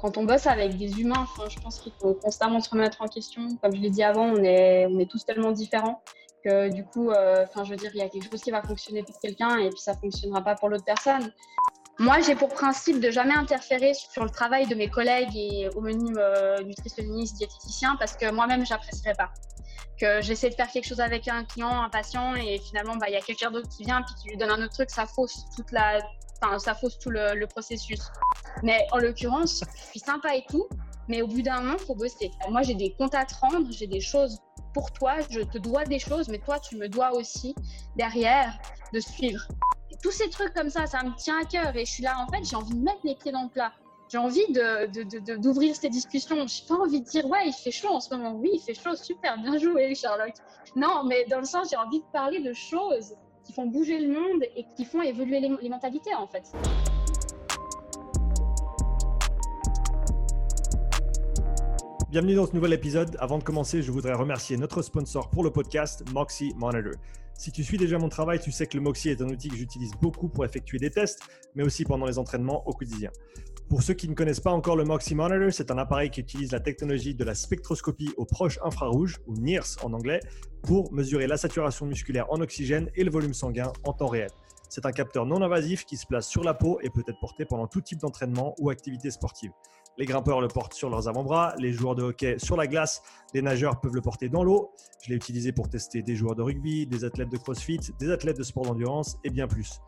quand on bosse avec des humains, je pense qu'il faut constamment se remettre en question. Comme je l'ai dit avant, on est, on est tous tellement différents que du coup, euh, enfin, je veux dire, il y a quelque chose qui va fonctionner pour quelqu'un et puis ça fonctionnera pas pour l'autre personne. Moi, j'ai pour principe de jamais interférer sur le travail de mes collègues et homonymes euh, nutritionnistes, diététiciens, parce que moi-même, j'apprécierais pas. Que j'essaie de faire quelque chose avec un client, un patient, et finalement, bah, il y a quelqu'un d'autre qui vient puis qui lui donne un autre truc, ça fausse toute la, enfin, ça fausse tout le, processus. Mais en l'occurrence, je suis sympa et tout, mais au bout d'un moment, faut bosser. Moi, j'ai des comptes à te rendre, j'ai des choses pour toi, je te dois des choses, mais toi, tu me dois aussi derrière de suivre. tous ces trucs comme ça, ça me tient à cœur et je suis là, en fait, j'ai envie de mettre les pieds dans le plat. J'ai envie d'ouvrir de, ces discussions. Je n'ai pas envie de dire, ouais, il fait chaud en ce moment. Oui, il fait chaud, super, bien joué, Charlotte. Non, mais dans le sens, j'ai envie de parler de choses font bouger le monde et qui font évoluer les, mentalités en fait. Bienvenue dans ce nouvel épisode. Avant de commencer, je voudrais remercier notre sponsor pour le podcast, Moxie Monitor. Si tu suis déjà mon travail, tu sais que le Moxie est un outil que j'utilise beaucoup pour effectuer des tests, mais aussi pendant les entraînements au quotidien. Pour ceux qui ne connaissent pas encore le Moxie Monitor, c'est un appareil qui utilise la technologie de la spectroscopie au proche infrarouge, ou NIRS en anglais, pour mesurer la saturation musculaire en oxygène et le volume sanguin en temps réel. C'est un capteur non invasif qui se place sur la peau et peut être porté pendant tout type d'entraînement ou activité sportive. Les grimpeurs le portent sur leurs avant-bras, les joueurs de hockey sur la glace, les nageurs peuvent le porter dans l'eau. Je l'ai utilisé pour tester des joueurs de rugby, des athlètes de crossfit, des athlètes de sport d'endurance et bien plus.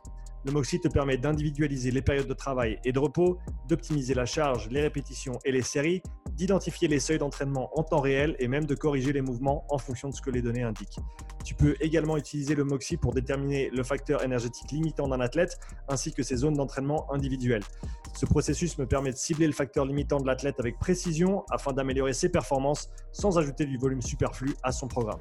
Le Moxie te permet d'individualiser les périodes de travail et de repos, d'optimiser la charge, les répétitions et les séries, d'identifier les seuils d'entraînement en temps réel et même de corriger les mouvements en fonction de ce que les données indiquent. Tu peux également utiliser le Moxie pour déterminer le facteur énergétique limitant d'un athlète ainsi que ses zones d'entraînement individuelles. Ce processus me permet de cibler le facteur limitant de l'athlète avec précision afin d'améliorer ses performances sans ajouter du volume superflu à son programme.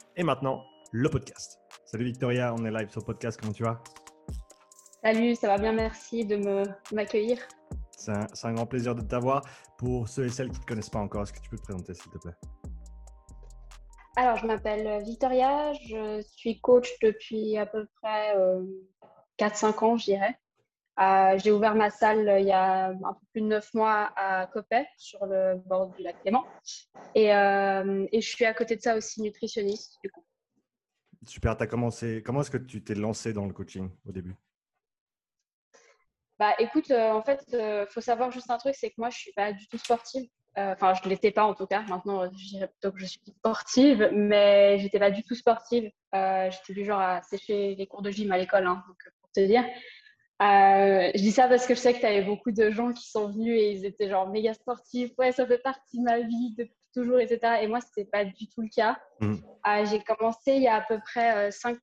Et maintenant, le podcast. Salut Victoria, on est live sur le podcast, comment tu vas? Salut, ça va bien, merci de m'accueillir. C'est un, grand plaisir de t'avoir. Pour ceux et celles qui ne te connaissent pas encore, est-ce que tu peux te présenter s'il te plaît? Alors, je m'appelle Victoria, je suis coach depuis à peu près 4-5 euh, ans, je dirais. Euh, j'ai ouvert ma salle euh, il y a un peu plus de 9 mois à Copet, sur le bord du lac Clément. Et, euh, et, je suis à côté de ça aussi nutritionniste, du coup. Super, as commencé. Comment est-ce que tu t'es lancé dans le coaching au début? Bah, écoute, en fait, il faut savoir juste un truc, c'est que moi, je suis pas du tout sportive. Enfin, je ne l'étais pas en tout cas. Maintenant, je dirais plutôt que je suis sportive, mais j'étais pas du tout sportive. j'étais du genre à sécher les cours de gym à l'école, hein, pour te dire. Euh, je dis ça parce que je sais que tu avais beaucoup de gens qui sont venus et ils étaient genre méga sportifs. Ouais, ça fait partie de ma vie depuis toujours, etc. Et moi, ce n'était pas du tout le cas. Mm. Euh, j'ai commencé il y a à peu près 5, euh,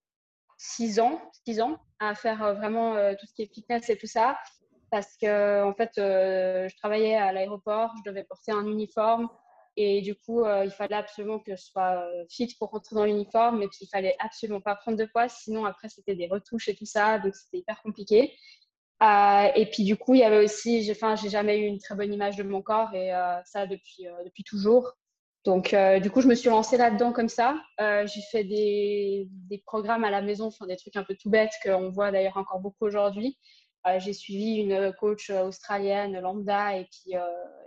6 ans, 6 ans à faire vraiment tout ce qui est fitness et tout ça. Parce que, en fait, je travaillais à l'aéroport, je devais porter un uniforme. Et du coup, euh, il fallait absolument que je sois euh, fit pour rentrer dans l'uniforme. Et puis, il fallait absolument pas prendre de poids. Sinon, après, c'était des retouches et tout ça. Donc, c'était hyper compliqué. Euh, et puis, du coup, il y avait aussi, j'ai, enfin, jamais eu une très bonne image de mon corps. Et ça, depuis, depuis toujours. Donc, du coup, je me suis lancée là-dedans comme ça. j'ai fait des, des, programmes à la maison, enfin, des trucs un peu tout bêtes qu'on voit d'ailleurs encore beaucoup aujourd'hui. Euh, j'ai suivi une coach australienne lambda et puis, euh,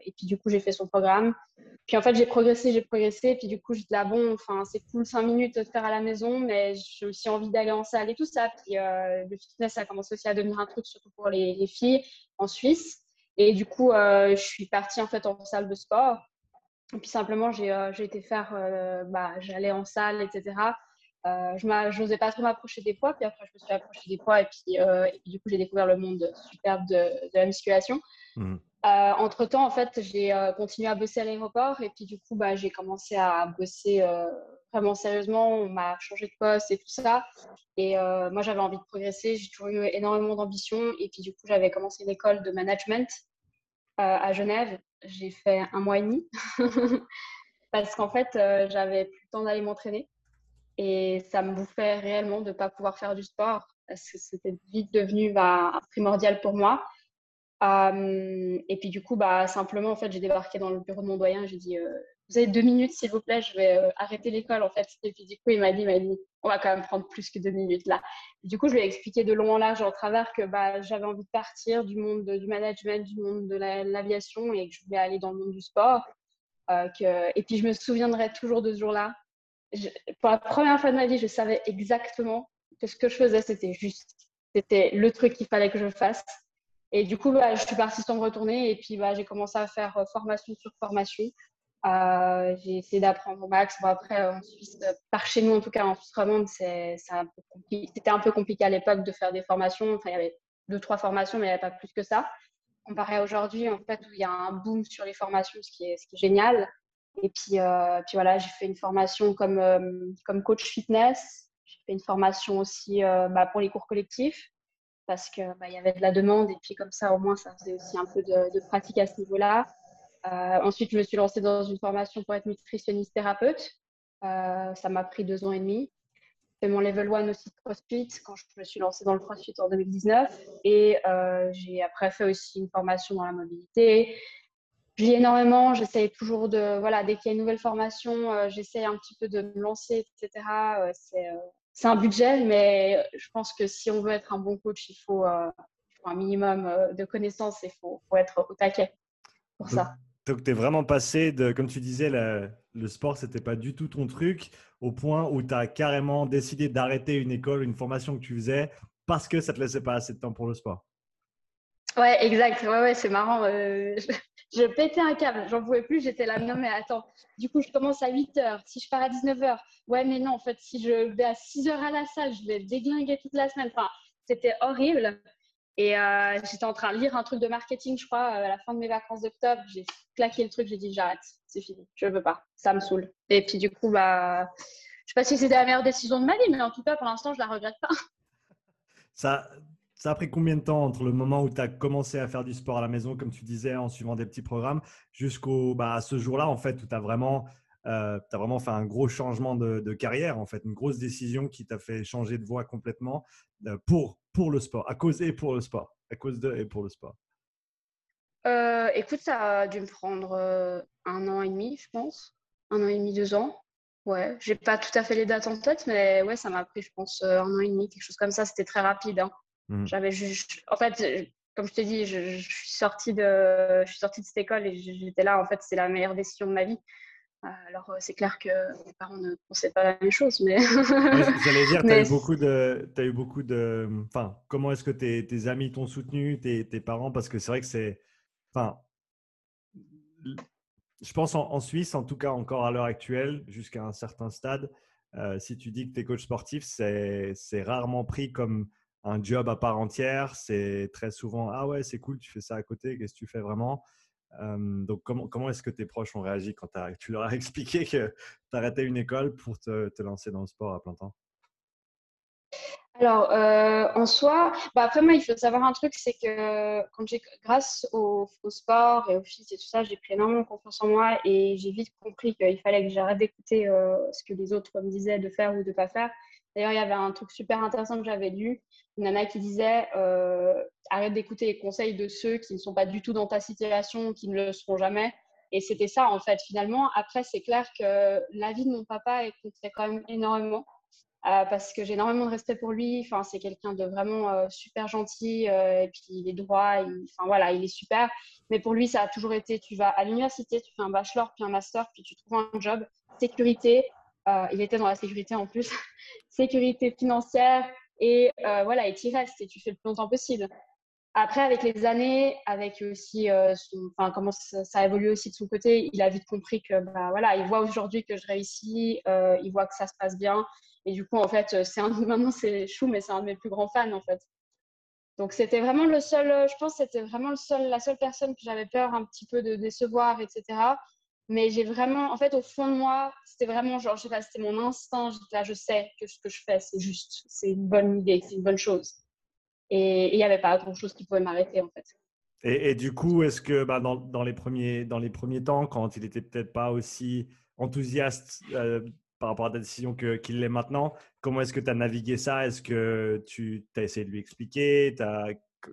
et puis du coup j'ai fait son programme. Puis en fait j'ai progressé, j'ai progressé puis du coup j'étais là bon, enfin c'est cool 5 minutes de faire à la maison mais j'ai aussi envie d'aller en salle et tout ça. Puis euh, le fitness a commencé aussi à devenir un truc surtout pour les, les filles en Suisse. Et du coup je suis partie en fait en salle de sport. Et puis simplement j'ai été faire, bah, j'allais en salle etc. Euh, je n'osais pas trop m'approcher des poids, puis après je me suis approchée des poids et puis, euh, et puis du coup j'ai découvert le monde superbe de, de la musculation. Mmh. Euh, entre temps, en fait, j'ai continué à bosser à l'aéroport et puis du coup bah, j'ai commencé à bosser vraiment sérieusement. On m'a changé de poste et tout ça. Et moi j'avais envie de progresser, j'ai toujours eu énormément d'ambition et puis du coup j'avais commencé une école de management à Genève j'ai fait un mois et demi. Parce qu'en fait, j'avais plus le temps d'aller m'entraîner. Et ça me bouffait réellement de ne pas pouvoir faire du sport. Parce que c'était vite devenu bah, primordial pour moi. et puis du coup, bah, simplement, en fait, j'ai débarqué dans le bureau de mon doyen. J'ai dit, vous avez deux minutes, s'il vous plaît, je vais euh, arrêter l'école, en fait. Et puis, du coup, il m'a dit, on va quand même prendre plus que deux minutes là. du coup, je lui ai expliqué de long en large en travers que bah, j'avais envie de partir du monde du management, du monde de l'aviation et que je voulais aller dans le monde du sport. Euh. Et puis, je me souviendrai toujours de ce jour-là. Pour la première fois de ma vie, je savais exactement que ce que je faisais, c'était juste. C'était le truc qu'il fallait que je fasse. Et du coup, bah, je suis partie sans me retourner et puis bah, j'ai commencé à faire euh, formation sur formation. Euh, j'ai essayé d'apprendre au max. Bon, après, en Suisse, par chez nous, en tout cas en Suisse romande, c'était un peu compliqué à l'époque de faire des formations. Enfin, il y avait deux, trois formations, mais il n'y avait pas plus que ça. Comparé à aujourd'hui, en fait, où il y a un boom sur les formations, ce qui est génial. Et puis, euh, puis voilà, j'ai fait une formation comme, euh, comme coach fitness. J'ai fait une formation aussi bah, pour les cours collectifs parce qu'il bah, y avait de la demande. Et puis, comme ça, au moins, ça faisait aussi un peu de, pratique à ce niveau-là. Euh, ensuite, je me suis lancée dans une formation pour être nutritionniste thérapeute. Euh, ça m'a pris deux ans et demi. J'ai fait mon level 1 aussi de CrossFit quand je me suis lancée dans le CrossFit en 2019. Et euh, j'ai après fait aussi une formation dans la mobilité. Je lis énormément, j'essaye toujours de, voilà, dès qu'il y a une nouvelle formation, j'essaye un petit peu de me lancer, etc. c'est un budget, mais je pense que si on veut être un bon coach, il faut, un minimum de connaissances et il faut, faut, être au taquet pour ça. Donc, tu es vraiment passé de, comme tu disais, le sport, c'était pas du tout ton truc, au point où tu as carrément décidé d'arrêter une école, une formation que tu faisais, parce que ça te laissait pas assez de temps pour le sport. Ouais, exact. Ouais, ouais, c'est marrant. Euh, je, pétais un câble. J'en pouvais plus. J'étais là, non, mais attends. Du coup, je commence à 8 heures. Si je pars à 19 h ouais, mais non, en fait, si je vais à 6 heures à la salle, je vais déglinguer toute la semaine. Enfin, c'était horrible. Et euh, j'étais en train de lire un truc de marketing, je crois, euh, à la fin de mes vacances d'octobre. J'ai claqué le truc, j'ai dit j'arrête, c'est fini, je veux pas, ça me saoule. Et puis du coup, bah, je sais pas si c'était la meilleure décision de ma vie, mais en tout cas, pour l'instant, je la regrette pas. Ça, ça a pris combien de temps entre le moment où tu as commencé à faire du sport à la maison, comme tu disais, en suivant des petits programmes, jusqu'au bah, ce jour-là, en fait, où tu as vraiment euh, vraiment fait un gros changement de, carrière, en fait, une grosse décision qui t'a fait changer de voie complètement euh, pour, pour le sport, à cause et pour le sport, à cause de et pour le sport. Euh, écoute, ça a dû me prendre un an et demi, je pense, un an et demi, deux ans. Ouais, j'ai pas tout à fait les dates en tête, mais ouais, ça m'a pris, je pense, un an et demi, quelque chose comme ça. C'était très rapide. Hein. Mmh. J'avais juste, en fait, comme je te dis, je, je, suis sortie de, je suis sortie de cette école et j'étais là. En fait, c'est la meilleure décision de ma vie. Alors, euh, c'est clair que mes parents ne pensaient pas la même chose, mais. J'allais dire, tu as eu beaucoup de. As eu beaucoup de enfin, comment est-ce que tes, tes amis t'ont soutenu, tes, tes, parents? Parce que c'est vrai que c'est. Enfin, je pense en, Suisse, en tout cas encore à l'heure actuelle, jusqu'à un certain stade, euh, si tu dis que tu es coach sportif, c'est rarement pris comme un job à part entière. C'est très souvent Ah ouais, c'est cool, tu fais ça à côté, qu'est-ce que tu fais vraiment? Donc, comment, comment est-ce que tes proches ont réagi quand tu leur as expliqué que tu arrêtais une école pour te, te, lancer dans le sport à plein temps? Alors, en soi, bah après moi, il faut savoir un truc, c'est que quand j'ai, grâce au, sport et au fils et tout ça, j'ai pris énormément confiance en moi et j'ai vite compris qu'il fallait que j'arrête d'écouter ce que les autres me disaient de faire ou de pas faire. D'ailleurs, il y avait un truc super intéressant que j'avais lu, une nana qui disait euh, arrête d'écouter les conseils de ceux qui ne sont pas du tout dans ta situation, qui ne le seront jamais. Et c'était ça, en fait, finalement. Après, c'est clair que la vie de mon papa comptait quand même énormément. Euh, parce que j'ai énormément de respect pour lui. Enfin, c'est quelqu'un de vraiment euh, super gentil et puis il est droit. enfin voilà, il est super. Mais pour lui, ça a toujours été tu vas à l'université, tu fais un bachelor puis un master, puis tu trouves un job, sécurité. Il était dans la sécurité en plus, sécurité financière, et euh, voilà, et tu restes et tu fais le plus longtemps possible. Après, avec les années, avec aussi euh, comment ça, a évolué aussi de son côté, il a vite compris que bah, voilà, il voit aujourd'hui que je réussis, euh, il voit que ça se passe bien. Et du coup, en fait, c'est un, maintenant c'est chou, mais c'est un de mes plus grands fans en fait. Donc c'était vraiment le seul, je pense, c'était vraiment le seul, la seule personne que j'avais peur un petit peu de décevoir, etc. Mais j'ai vraiment, en fait, au fond de moi, c'était vraiment genre, je sais pas, c'était mon instinct. Là, je sais que ce que je fais, c'est juste, c'est une bonne idée, c'est une bonne chose. Et il n'y avait pas grand chose qui pouvait m'arrêter, en fait. Et, du coup, est-ce que bah, dans, les premiers, dans les premiers temps, quand il était peut-être pas aussi enthousiaste euh, par rapport à ta décision qu'il l'est maintenant, comment est-ce que tu as navigué ça? Est-ce que tu as essayé de lui expliquer? As,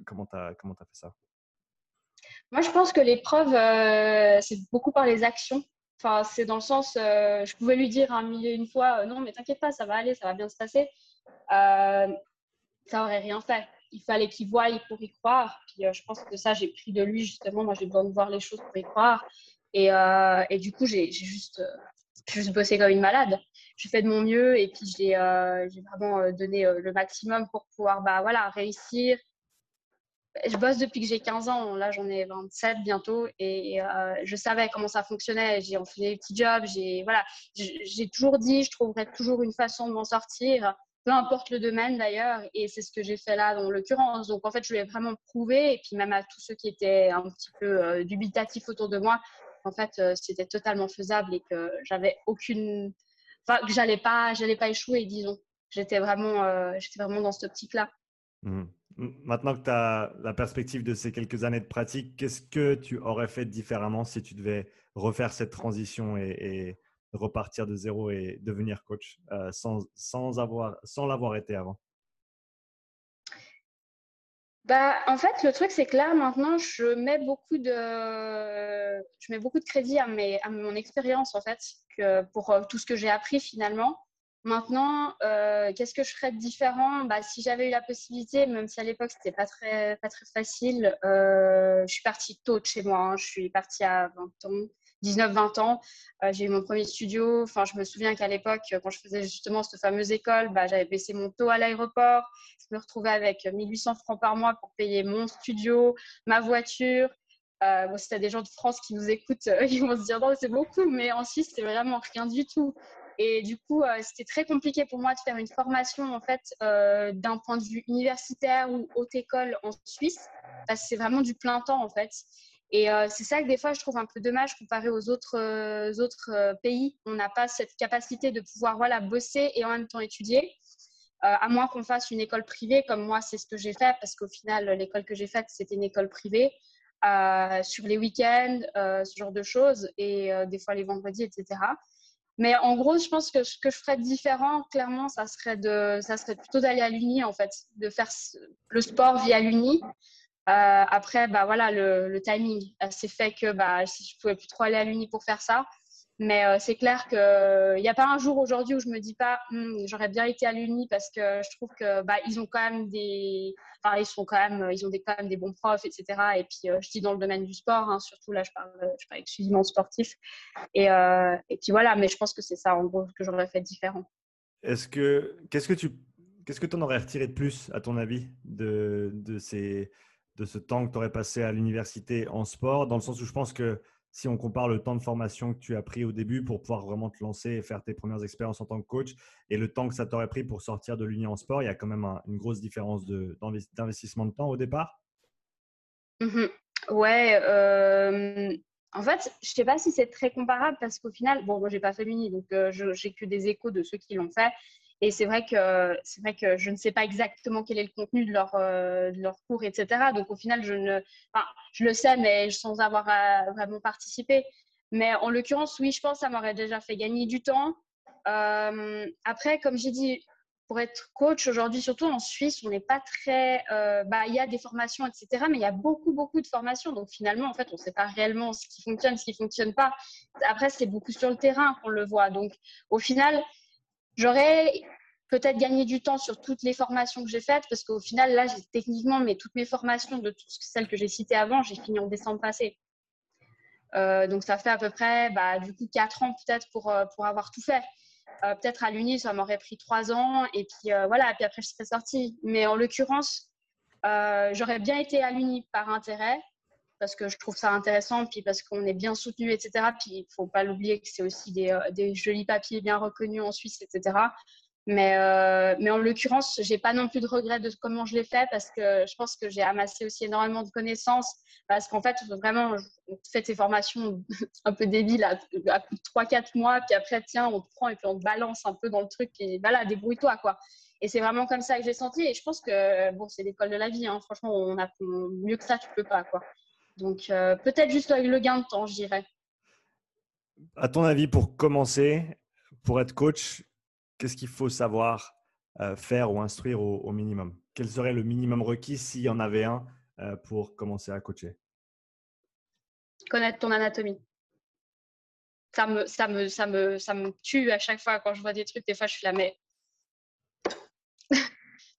Comment tu as, as, fait ça? Moi, je pense que l'épreuve, euh, c'est beaucoup par les actions. Enfin, c'est dans le sens, euh, je pouvais lui dire un millier une fois, non, mais t'inquiète pas, ça va aller, ça va bien se passer. ça aurait rien fait il fallait qu'il voie pour y croire. Puis euh, je pense que ça, j'ai pris de lui justement. Moi, j'ai besoin de voir les choses pour y croire. Et, euh, et du coup, j'ai juste, euh, juste bossé comme une malade. J'ai fait de mon mieux et puis j'ai vraiment donné le maximum pour pouvoir bah, voilà, réussir. Je bosse depuis que j'ai 15 ans. Là, j'en ai 27 bientôt et je savais comment ça fonctionnait. J'ai fait des petits jobs. J'ai voilà, toujours dit, je trouverais toujours une façon de m'en sortir peu importe le domaine d'ailleurs, et c'est ce que j'ai fait là dans l'occurrence. Donc en fait, je voulais vraiment prouver, et puis même à tous ceux qui étaient un petit peu euh, dubitatifs autour de moi, en fait, euh, c'était totalement faisable et que j'avais aucune, enfin que j'allais pas, pas échouer, disons. J'étais vraiment, euh, j'étais vraiment dans cette optique-là. Mmh. Maintenant que tu as la perspective de ces quelques années de pratique, qu'est-ce que tu aurais fait différemment si tu devais refaire cette transition et repartir de zéro et devenir coach euh, sans, sans, avoir, sans l'avoir été avant? Bah, en fait, le truc, c'est que là, maintenant, je mets beaucoup de, je mets beaucoup de crédit à, mes, à mon expérience, en fait, pour euh, tout ce que j'ai appris finalement. Maintenant, euh, qu'est-ce que je ferais de différent? Bah, Si j'avais eu la possibilité, même si à l'époque, c'était pas très, pas très facile, je suis partie tôt de chez moi. Hein. je suis partie à 20 ans. 19-20 ans. Euh, j'ai eu mon premier studio. Enfin, je me souviens qu'à l'époque, quand je faisais justement cette fameuse école, bah, j'avais baissé mon taux à l'aéroport. Je me retrouvais avec 1800 francs par mois pour payer mon studio, ma voiture. Euh, bon, si tu as des gens de France qui nous écoutent, euh, ils vont se dire non, c'est beaucoup, mais en Suisse, c'est vraiment rien du tout. Et du coup, c'était très compliqué pour moi de faire une formation en fait d'un point de vue universitaire ou haute école en Suisse, parce que c'est vraiment du plein temps en fait. Et euh, c'est ça que des fois, je trouve un peu dommage comparé aux autres, euh, euh, pays. On n'a pas cette capacité de pouvoir voilà, bosser et en même temps étudier. à moins qu'on fasse une école privée, comme moi, c'est ce que j'ai fait, parce qu'au final, l'école que j'ai faite, c'était une école privée, sur les week-ends, ce genre de choses, et des fois les vendredis, etc. Mais en gros, je pense que ce que je ferais différent, clairement, ça serait, de, ça serait plutôt d'aller à l'Uni, en fait, de faire le sport via l'Uni. Euh, après, bah, voilà, le, timing, c'est fait que bah, je ne pouvais plus trop aller à l'Uni pour faire ça. Mais euh, c'est clair qu'il n'y a pas un jour aujourd'hui où je me dis pas hmm, j'aurais bien été à l'Uni parce que je trouve que bah, ont quand même des enfin, ils sont quand même ils ont des, quand même des bons profs etc et puis euh, je dis dans le domaine du sport hein, surtout là je parle je parle exclusivement sportif. Et, et puis voilà mais je pense que c'est ça en gros que j'aurais fait différent. Est-ce que qu'est-ce que tu qu'est-ce que tu en aurais retiré de plus à ton avis de, de ces de ce temps que tu aurais passé à l'université en sport, dans le sens où je pense que si on compare le temps de formation que tu as pris au début pour pouvoir vraiment te lancer et faire tes premières expériences en tant que coach et le temps que ça t'aurait pris pour sortir de l'Union en sport, il y a quand même une grosse différence d'investissement de, temps au départ? Mmh ouais, en fait, je ne sais pas si c'est très comparable parce qu'au final, bon, moi, j'ai pas fait l'Uni, donc je j'ai que des échos de ceux qui l'ont fait. Et c'est vrai que vrai que je ne sais pas exactement quel est le contenu de leur, euh, de leur cours, etc. Donc au final, je ne, enfin, je le sais, mais sans avoir vraiment participé. Mais en l'occurrence, oui, je pense que ça m'aurait déjà fait gagner du temps. Euh, après, comme j'ai dit, pour être coach aujourd'hui, surtout en Suisse, on n'est pas très. Euh, bah, il y a des formations, etc. Mais il y a beaucoup, beaucoup de formations. Donc finalement, en fait, on ne sait pas réellement ce qui fonctionne, ce qui ne fonctionne pas. Après, c'est beaucoup sur le terrain qu'on le voit. Donc au final, J'aurais peut-être gagné du temps sur toutes les formations que j'ai faites parce qu'au final, là, techniquement, toutes mes formations de celles que j'ai citées avant, j'ai fini en décembre passé. Euh, donc, ça fait à peu près, bah, du coup, quatre ans peut-être pour, euh, pour avoir tout fait. Euh, peut-être à l'Uni, ça m'aurait pris trois ans et puis voilà, et puis après, je serais sortie. Mais en l'occurrence, j'aurais bien été à l'Uni par intérêt parce que je trouve ça intéressant, puis parce qu'on est bien soutenu, etc. Puis il ne faut pas l'oublier que c'est aussi des, euh, jolis papiers bien reconnus en Suisse, etc. Mais, euh, mais en l'occurrence, j'ai pas non plus de regret de comment je l'ai fait parce que je pense que j'ai amassé aussi énormément de connaissances. Parce qu'en fait, vraiment, on fait ces formations un peu débiles à, à 3-4 mois, puis après, tiens, on te prend et puis on te balance un peu dans le truc et voilà, débrouille-toi, quoi. Et c'est vraiment comme ça que j'ai senti. Et je pense que bon, c'est l'école de la vie. Hein. Franchement, on mieux que ça, tu peux pas. Quoi. Donc, euh, peut-être juste le gain de temps, je dirais. À ton avis, pour commencer, pour être coach, qu'est-ce qu'il faut savoir euh, faire ou instruire au, minimum? Quel serait le minimum requis s'il y en avait un euh, pour commencer à coacher? Connaître ton anatomie. Ça me, ça, me, ça, me, ça me tue à chaque fois quand je vois des trucs. Des fois, je suis là, mais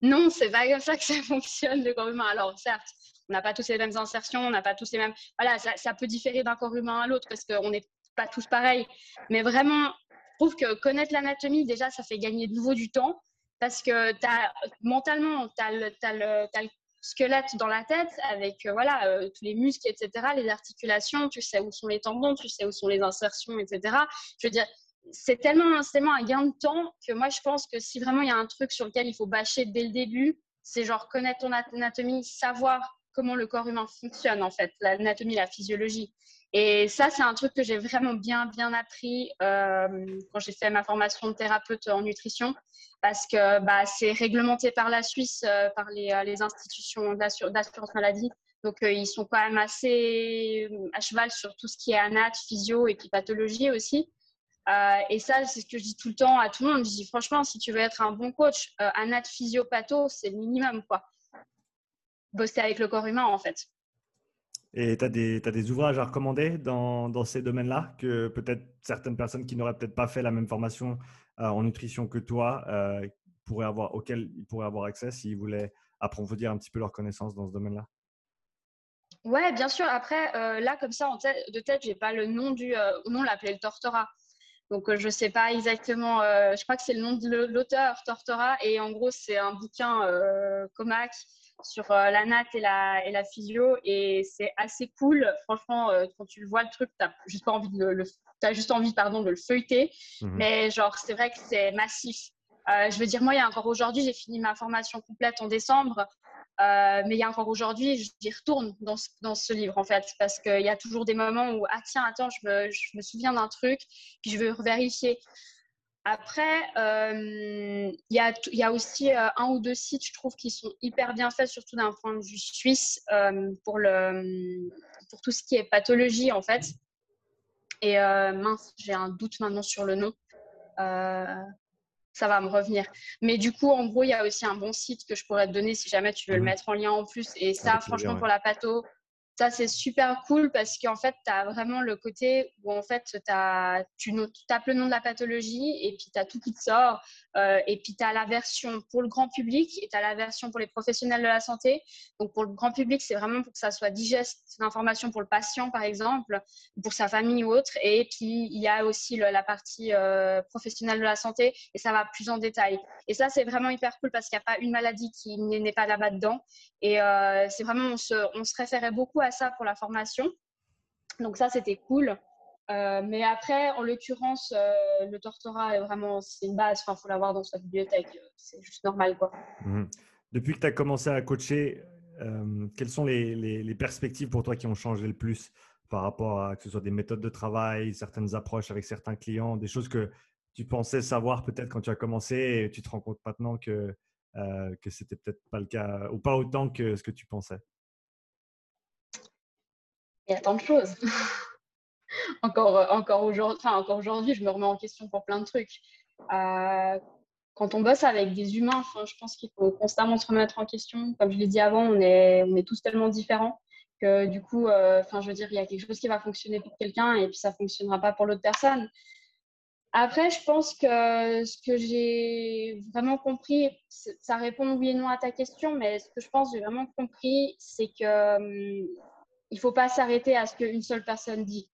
non, c'est pas comme ça que ça fonctionne le humain. Alors, certes, on n'a pas tous les mêmes insertions, on n'a pas tous les mêmes. Voilà, ça, peut différer d'un corps humain à l'autre parce qu'on n'est pas tous pareils. Mais vraiment, je trouve que connaître l'anatomie, déjà, ça fait gagner de nouveau du temps parce que as, mentalement, tu as, le squelette dans la tête avec euh, voilà, euh, tous les muscles, etc., les articulations, tu sais où sont les tendons, tu sais où sont les insertions, etc. Je veux dire, c'est tellement, tellement un gain de temps que moi, je pense que si vraiment il y a un truc sur lequel il faut bâcher dès le début, c'est genre connaître ton anatomie, savoir comment le corps humain fonctionne, en fait, l'anatomie, la physiologie. Et ça, c'est un truc que j'ai vraiment bien, bien appris euh, quand j'ai fait ma formation de thérapeute en nutrition, parce que bah, c'est réglementé par la Suisse, euh, par les, euh, institutions d'assurance maladie. Donc, ils sont quand même assez à cheval sur tout ce qui est anat, physio et puis pathologie aussi. et ça, c'est ce que je dis tout le temps à tout le monde. Je dis franchement, si tu veux être un bon coach, anat, physio, patho, c'est le minimum. quoi bosser avec le corps humain en fait. Et tu as, des ouvrages à recommander dans, dans ces domaines-là que peut-être certaines personnes qui n'auraient peut-être pas fait la même formation euh, en nutrition que toi euh, pourraient avoir, auxquels ils pourraient avoir accès s'ils voulaient approfondir un petit peu leurs connaissances dans ce domaine-là? Ouais, bien sûr. Après, euh, là, comme ça, en tête, de tête, j'ai pas le nom du. nom l'appelait le Tortora. Donc, je ne sais pas exactement. je crois que c'est le nom de l'auteur, Tortora. Et en gros, c'est un bouquin Comac sur euh, la natte et la, et la physio et c'est assez cool. Franchement, euh, quand tu le vois le truc, tu as juste envie de le, as juste envie pardon de le feuilleter, mhm. mais genre c'est vrai que c'est massif. Euh, je veux dire, moi, il y a encore aujourd'hui, j'ai fini ma formation complète en décembre, mais il y a encore aujourd'hui, j'y retourne dans ce, dans ce, livre en fait, parce qu'il y a toujours des moments où ah tiens, attends, je me, je me souviens d'un truc, puis je veux vérifier. Après, euh, il y, a, aussi euh, un ou deux sites, je trouve, qui sont hyper bien faits, surtout d'un point de vue suisse, euh, pour, le, pour tout ce qui est pathologie, en fait. Et mince, j'ai un doute maintenant sur le nom. ça va me revenir. Mais du coup, en gros, il y a aussi un bon site que je pourrais te donner si jamais tu veux le mettre en lien en plus. Et ça, franchement, pour la patho, ça, c'est super cool parce qu'en fait, tu as vraiment le côté où en fait, tu tapes le nom de la pathologie et puis tu as tout qui te sort. Euh, et puis, tu as la version pour le grand public et tu as la version pour les professionnels de la santé. Donc, pour le grand public, c'est vraiment pour que ça soit digeste l'information pour le patient, par exemple, pour sa famille ou autre. Et puis, il y a aussi la partie euh, professionnelle de la santé et ça va plus en détail. Et ça, c'est vraiment hyper cool parce qu'il n'y a pas une maladie qui n'est pas là-bas dedans. Et euh, c'est vraiment, on se, référait beaucoup à ça pour la formation. Donc ça, c'était cool. Euh, mais après, en l'occurrence, euh, le Tortora est vraiment c'est une base. Enfin, faut l'avoir dans sa bibliothèque. C'est juste normal, quoi. Mhm. Depuis que tu as commencé à coacher, quelles sont les, les, perspectives pour toi qui ont changé le plus par rapport à que ce soit des méthodes de travail, certaines approches avec certains clients, des choses que tu pensais savoir peut-être quand tu as commencé et tu te rends compte maintenant que que c'était peut-être pas le cas ou pas autant que ce que tu pensais? Il y a tant de choses. encore euh, encore aujourd'hui, je me remets en question pour plein de trucs. Euh, quand on bosse avec des humains, je pense qu'il faut constamment se remettre en question. Comme je l'ai dit avant, on est, on est tous tellement différents que du coup, euh, je veux dire, il y a quelque chose qui va fonctionner pour quelqu'un et puis ça ne fonctionnera pas pour l'autre personne. Après, je pense que ce que j'ai vraiment compris, ça répond oui et non à ta question, mais ce que je pense que j'ai vraiment compris, c'est que hum, ne faut pas s'arrêter à ce qu'une seule personne dit.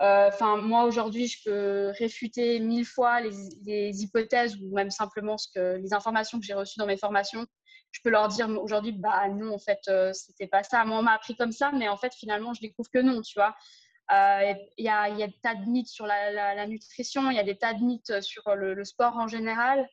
Euh, enfin, moi aujourd'hui, je peux réfuter mille fois les, hypothèses ou même simplement ce que les informations que j'ai reçues dans mes formations. Je peux leur dire aujourd'hui, bah non, en fait, euh, c'était pas ça. Moi, on m'a appris comme ça, mais en fait, finalement, je découvre que non, tu vois. Euh, il y, a, des tas de mythes sur la, nutrition, il y a des tas de mythes sur le, le sport en général.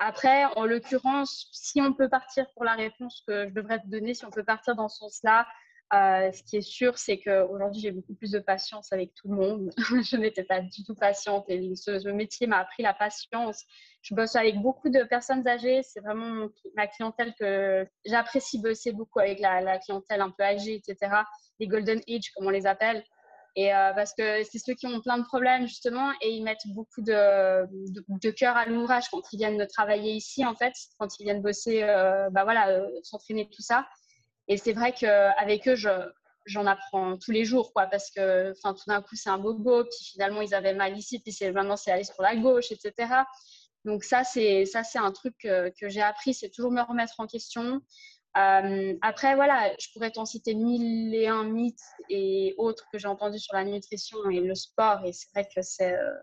Après, en l'occurrence, si on peut partir pour la réponse que je devrais te donner, si on peut partir dans ce sens-là, Euh, ce qui est sûr, c'est qu'aujourd'hui, j'ai beaucoup plus de patience avec tout le monde. je n'étais pas du tout patiente et ce, métier m'a appris la patience. Je bosse avec beaucoup de personnes âgées. C'est vraiment ma clientèle que j'apprécie bosser beaucoup avec la, clientèle un peu âgée, etc. Les Golden Age, comme on les appelle. Et euh, parce que c'est ceux qui ont plein de problèmes, justement, et ils mettent beaucoup de, cœur à l'ouvrage quand ils viennent travailler ici, en fait, quand ils viennent bosser, euh, bah voilà, s'entraîner, tout ça. Et c'est vrai qu'avec eux, j'en apprends tous les jours, quoi, parce que tout d'un coup, c'est un bobo, puis finalement, ils avaient mal ici, puis maintenant, c'est aller sur la gauche, etc. Donc ça, c'est ça, c'est un truc que, j'ai appris, c'est toujours me remettre en question. Euh, après, voilà, je pourrais t'en citer mille et un mythes et autres que j'ai entendus sur la nutrition et le sport, et c'est vrai que c'est euh,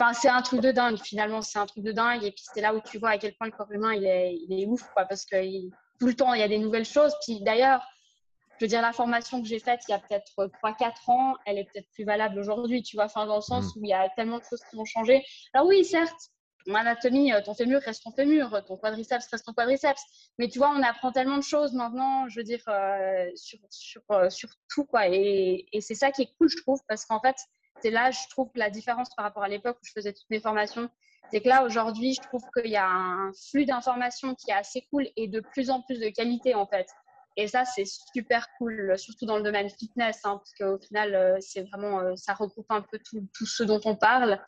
Enfin, c'est un truc de dingue, finalement, c'est un truc de dingue. Et puis, c'est là où tu vois à quel point le corps humain, il est, il est ouf, quoi, parce que tout le temps, il y a des nouvelles choses. Puis d'ailleurs, je veux dire, la formation que j'ai faite il y a peut-être 3-4 ans, elle est peut-être plus valable aujourd'hui, tu vois, enfin, dans le sens mm. où il y a tellement de choses qui ont changé. Alors oui, certes, ton anatomie, euh, ton fémur reste ton fémur, ton quadriceps reste ton quadriceps. Mais tu vois, on apprend tellement de choses maintenant, je veux dire, euh, sur, sur, euh, sur, tout, quoi. Et, et c'est ça qui est cool, je trouve, parce qu'en fait, c'est là, je trouve, que la différence par rapport à l'époque où je faisais toutes mes formations. C'est que là, aujourd'hui, je trouve qu'il y a un flux d'informations qui est assez cool et de plus en plus de qualité, en fait. Et ça, c'est super cool, surtout dans le domaine fitness, hein, parce qu'au final, euh, c'est vraiment, euh, ça regroupe un peu tout, tout, ce dont on parle.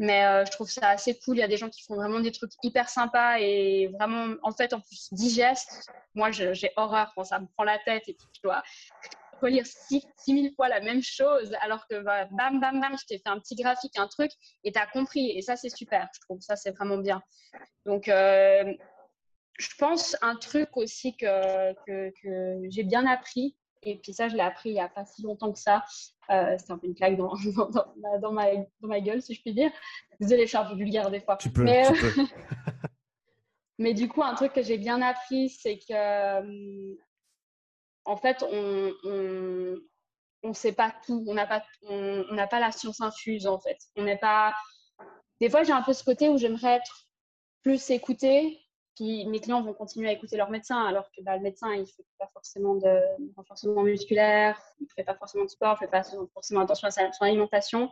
Mais euh, je trouve ça assez cool. Il y a des gens qui font vraiment des trucs hyper sympas et vraiment, en fait, en plus, digestes. Moi, j'ai horreur quand ça me prend la tête et puis je dois relire six, mille fois la même chose alors que bah, bam, bam, bam, je t'ai fait un petit graphique, un truc et tu as compris. Et ça, c'est super, je trouve. Ça, c'est vraiment bien. Donc, euh, je pense un truc aussi que, que, j'ai bien appris, et puis ça, je l'ai appris il n'y a pas si longtemps que ça. Euh, c'est un peu une claque dans, dans, ma, dans, ma, gueule, si je puis dire. Désolée, je suis un peu vulgaire des fois. Tu peux. Mais, tu peux. mais du coup, un truc que j'ai bien appris, c'est que en fait, on ne on, sait pas tout. On n'a pas, on, n'a pas la science infuse, en fait. On n'est pas. Des fois, j'ai un peu ce côté où j'aimerais être plus écoutée. Puis mes clients vont continuer à écouter leur médecin, alors que bah, le médecin, il ne fait pas forcément de renforcement musculaire, il ne fait pas forcément de sport, il ne fait pas forcément attention à son alimentation.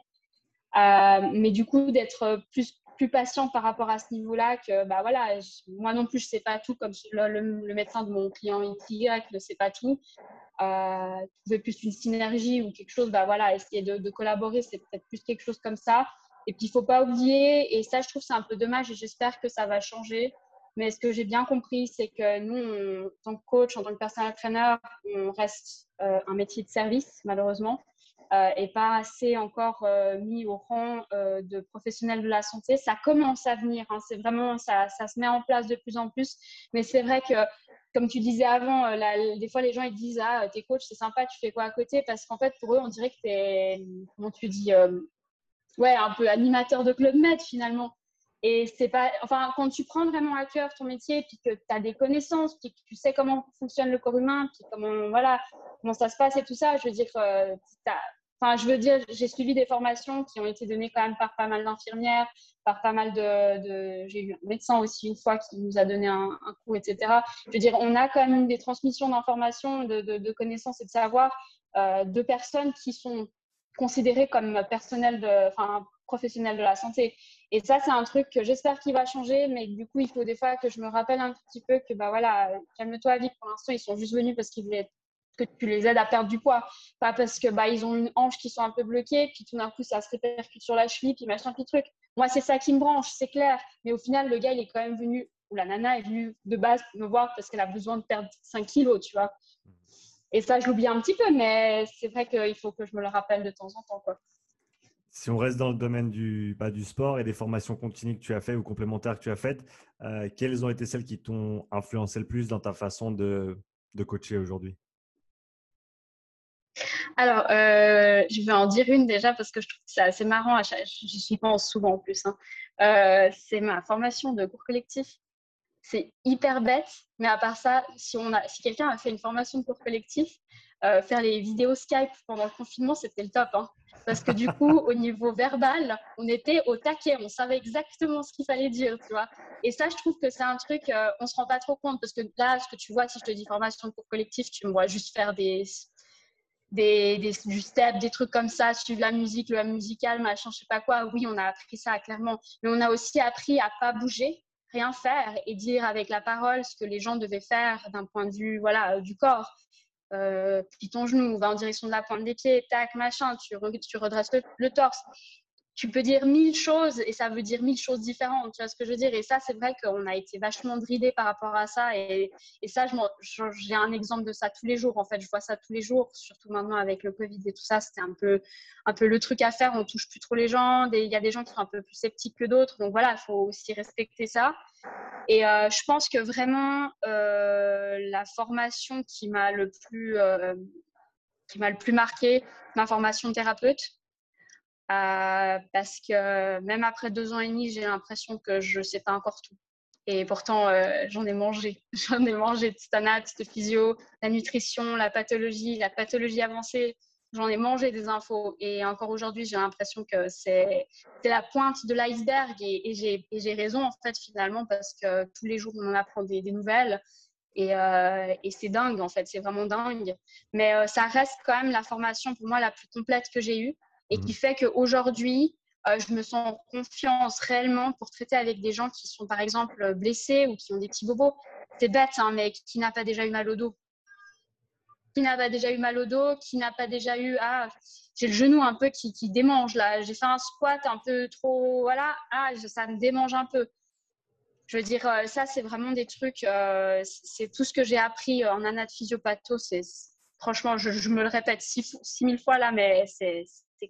Euh, mais du coup, d'être plus plus patient par rapport à ce niveau-là que bah voilà moi non plus je sais pas tout comme le, médecin de mon client XY ne sait pas tout. Euh, trouver plus une synergie ou quelque chose bah voilà essayer de, collaborer c'est peut-être plus quelque chose comme ça. Et puis il faut pas oublier et ça je trouve c'est un peu dommage et j'espère que ça va changer. Mais ce que j'ai bien compris c'est que nous en tant que coach en tant que personnel trainer on reste euh, un métier de service malheureusement et pas assez encore euh, mis au rang euh, de professionnels de la santé. Ça commence à venir, hein. c'est vraiment, ça, ça, se met en place de plus en plus. Mais c'est vrai que, comme tu disais avant, des fois les gens ils disent Ah, t'es coach, c'est sympa, tu fais quoi à côté? Parce qu'en fait, pour eux, on dirait que t'es, comment tu dis, ouais, un peu animateur de Club Med finalement. Et c'est pas, enfin, quand tu prends vraiment à cœur ton métier, puis que tu as des connaissances, puis que tu sais comment fonctionne le corps humain, puis comment, voilà, comment ça se passe et tout ça, je veux dire, euh, Enfin, je veux dire, j'ai suivi des formations qui ont été données quand même par pas mal d'infirmières, par pas mal de. j'ai eu un médecin aussi une fois qui nous a donné un, cours, etc. Je veux dire, on a quand même des transmissions d'informations, de, connaissances et de savoir euh, de personnes qui sont considérées comme personnel de, enfin, professionnels de la santé. Et ça, c'est un truc que j'espère qu'il va changer, mais du coup, il faut des fois que je me rappelle un petit peu que, bah voilà, calme-toi, vie. Pour l'instant, ils sont juste venus parce qu'ils voulaient que tu les aides à perdre du poids. Pas parce que bah, ils ont une hanche qui sont un peu bloquées, puis tout d'un coup, ça se répercute sur la cheville, puis machin, puis truc. Moi, c'est ça qui me branche, c'est clair. Mais au final, le gars, il est quand même venu, ou la nana est venue de base me voir parce qu'elle a besoin de perdre 5 kilos, tu vois. Et ça, je l'oublie un petit peu, mais c'est vrai qu'il faut que je me le rappelle de temps en temps, quoi. Si on reste dans le domaine du, bah, du sport et des formations continues que tu as faites ou complémentaires que tu as faites, euh, quelles ont été celles qui t'ont influencé le plus dans ta façon de, de coacher aujourd'hui? Alors, euh, je vais en dire une déjà parce que je trouve que c'est assez marrant. J'y pense souvent en plus. Hein. Euh, c'est ma formation de cours collectif. C'est hyper bête, mais à part ça, si, si quelqu'un a fait une formation de cours collectif, faire les vidéos Skype pendant le confinement, c'était le top. Hein. Parce que du coup, au niveau verbal, on était au taquet, on savait exactement ce qu'il fallait dire, tu vois. Et ça, je trouve que c'est un truc, on on se rend pas trop compte parce que là, ce que tu vois, si je te dis formation pour collectif, tu me vois juste faire des, des, du step, des trucs comme ça, suivre la musique, le musical, machin, je sais pas quoi. Oui, on a appris ça clairement, mais on a aussi appris à pas bouger, rien faire et dire avec la parole ce que les gens devaient faire d'un point de vue voilà du corps euh, plie ton genou, va en direction de la pointe des pieds, tac, machin, tu, tu redresses le, torse. Tu peux dire mille choses et ça veut dire mille choses différentes, tu vois ce que je veux dire? Et ça, c'est vrai qu'on a été vachement dridé par rapport à ça. Et, ça, j'ai un exemple de ça tous les jours. En fait, je vois ça tous les jours, surtout maintenant avec le Covid et tout ça. C'était un peu, un peu le truc à faire. On touche plus trop les gens. Il y a des gens qui sont un peu plus sceptiques que d'autres. Donc voilà, il faut aussi respecter ça. Et euh, je pense que vraiment, euh, la formation qui m'a le plus, euh, qui m'a le plus marqué, ma formation de thérapeute, parce que même après deux ans et demi, j'ai l'impression que je ne sais pas encore tout. Et pourtant, j'en ai mangé. J'en ai mangé de stanat, de physio, la nutrition, la pathologie, la pathologie avancée j'en ai mangé des infos et encore aujourd'hui, j'ai l'impression que c'est la pointe de l'iceberg et, j'ai raison en fait finalement parce que tous les jours, on en apprend des, nouvelles et, euh, et c'est dingue en fait, c'est vraiment dingue. Mais euh, ça reste quand même la formation pour moi la plus complète que j'ai eue et qui mmh. fait qu'aujourd'hui, euh, je me sens en confiance réellement pour traiter avec des gens qui sont par exemple blessés ou qui ont des petits bobos. C'est bête, hein, mais qui n'a pas déjà eu mal au dos qui n'a pas déjà eu mal au dos, qui n'a pas déjà eu ah j'ai le genou un peu qui, qui démange là, j'ai fait un squat un peu trop voilà ah ça me démange un peu. Je veux dire euh, ça c'est vraiment des trucs euh, c'est tout ce que j'ai appris en anat physiopatho c'est franchement je, me le répète six, mille fois là mais c'est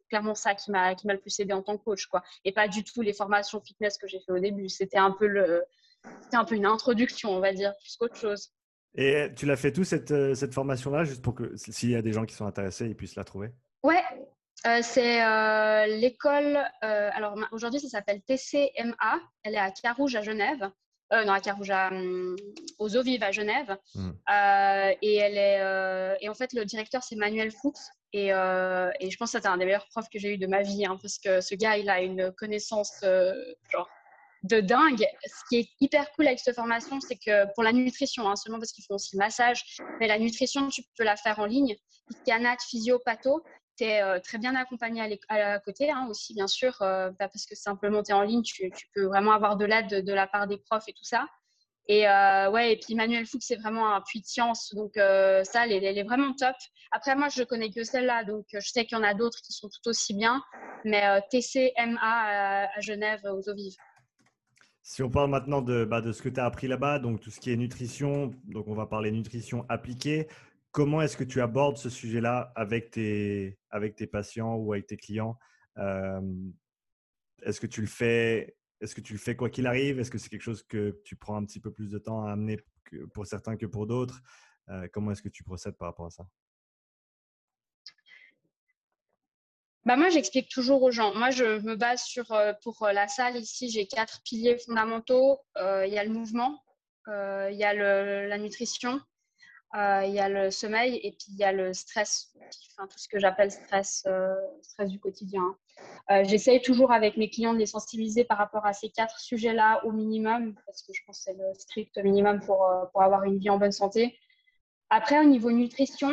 clairement ça qui m'a qui m'a le plus aidé en tant que coach quoi et pas du tout les formations fitness que j'ai fait au début c'était un peu le c'était un peu une introduction on va dire plus qu'autre chose. Et tu l'as fait tout, cette, euh, cette formation-là, juste pour que s'il y a des gens qui sont intéressés, ils puissent la trouver? Ouais, euh, c'est euh, l'école. alors aujourd'hui, ça s'appelle TCMA. Elle est à Carouge à Genève. non, à Carouge, à, hum, aux eaux vives à Genève. Hmm. et elle est. et en fait, le directeur, c'est Manuel Fuchs. Et, et, je pense que c'est un des meilleurs profs que j'ai eu de ma vie, hein, parce que ce gars, il a une connaissance genre de dingue. Ce qui est hyper cool avec cette formation, c'est que pour la nutrition, hein, seulement parce qu'ils font aussi le massage, mais la nutrition, tu peux la faire en ligne. Nat, physio, patho, tu es euh, très bien accompagné à, côté hein, aussi, bien sûr, euh, parce que simplement tu es en ligne, tu, peux vraiment avoir de l'aide de, la part des profs et tout ça. Et euh, ouais, et puis Manuel Fuchs, c'est vraiment un puits de science, donc ça, elle, est vraiment top. Après, moi, je connais que celle-là, donc je sais qu'il y en a d'autres qui sont tout aussi bien, mais TCMA à, Genève, aux eaux vives. Si on parle maintenant de, bah, de ce que tu as appris là-bas, donc tout ce qui est nutrition, donc on va parler nutrition appliquée, comment est-ce que tu abordes ce sujet-là avec tes, avec tes patients ou avec tes clients? Euh, Est-ce que tu le fais est-ce que tu le fais quoi qu'il arrive? Est-ce que c'est quelque chose que tu prends un petit peu plus de temps à amener pour certains que pour d'autres? Euh, Comment est-ce que tu procèdes par rapport à ça? Bah moi, j'explique toujours aux gens. Moi, je me base sur, euh, pour euh, la salle, ici, j'ai quatre piliers fondamentaux. Il y a le mouvement, il y a la nutrition, il y a le sommeil et puis il y a le stress, tout ce que j'appelle stress, stress du quotidien. J'essaye toujours avec mes clients de les sensibiliser par rapport à ces quatre sujets-là au minimum, parce que je pense que c'est le strict minimum pour, pour avoir une vie en bonne santé. Après, au niveau nutrition,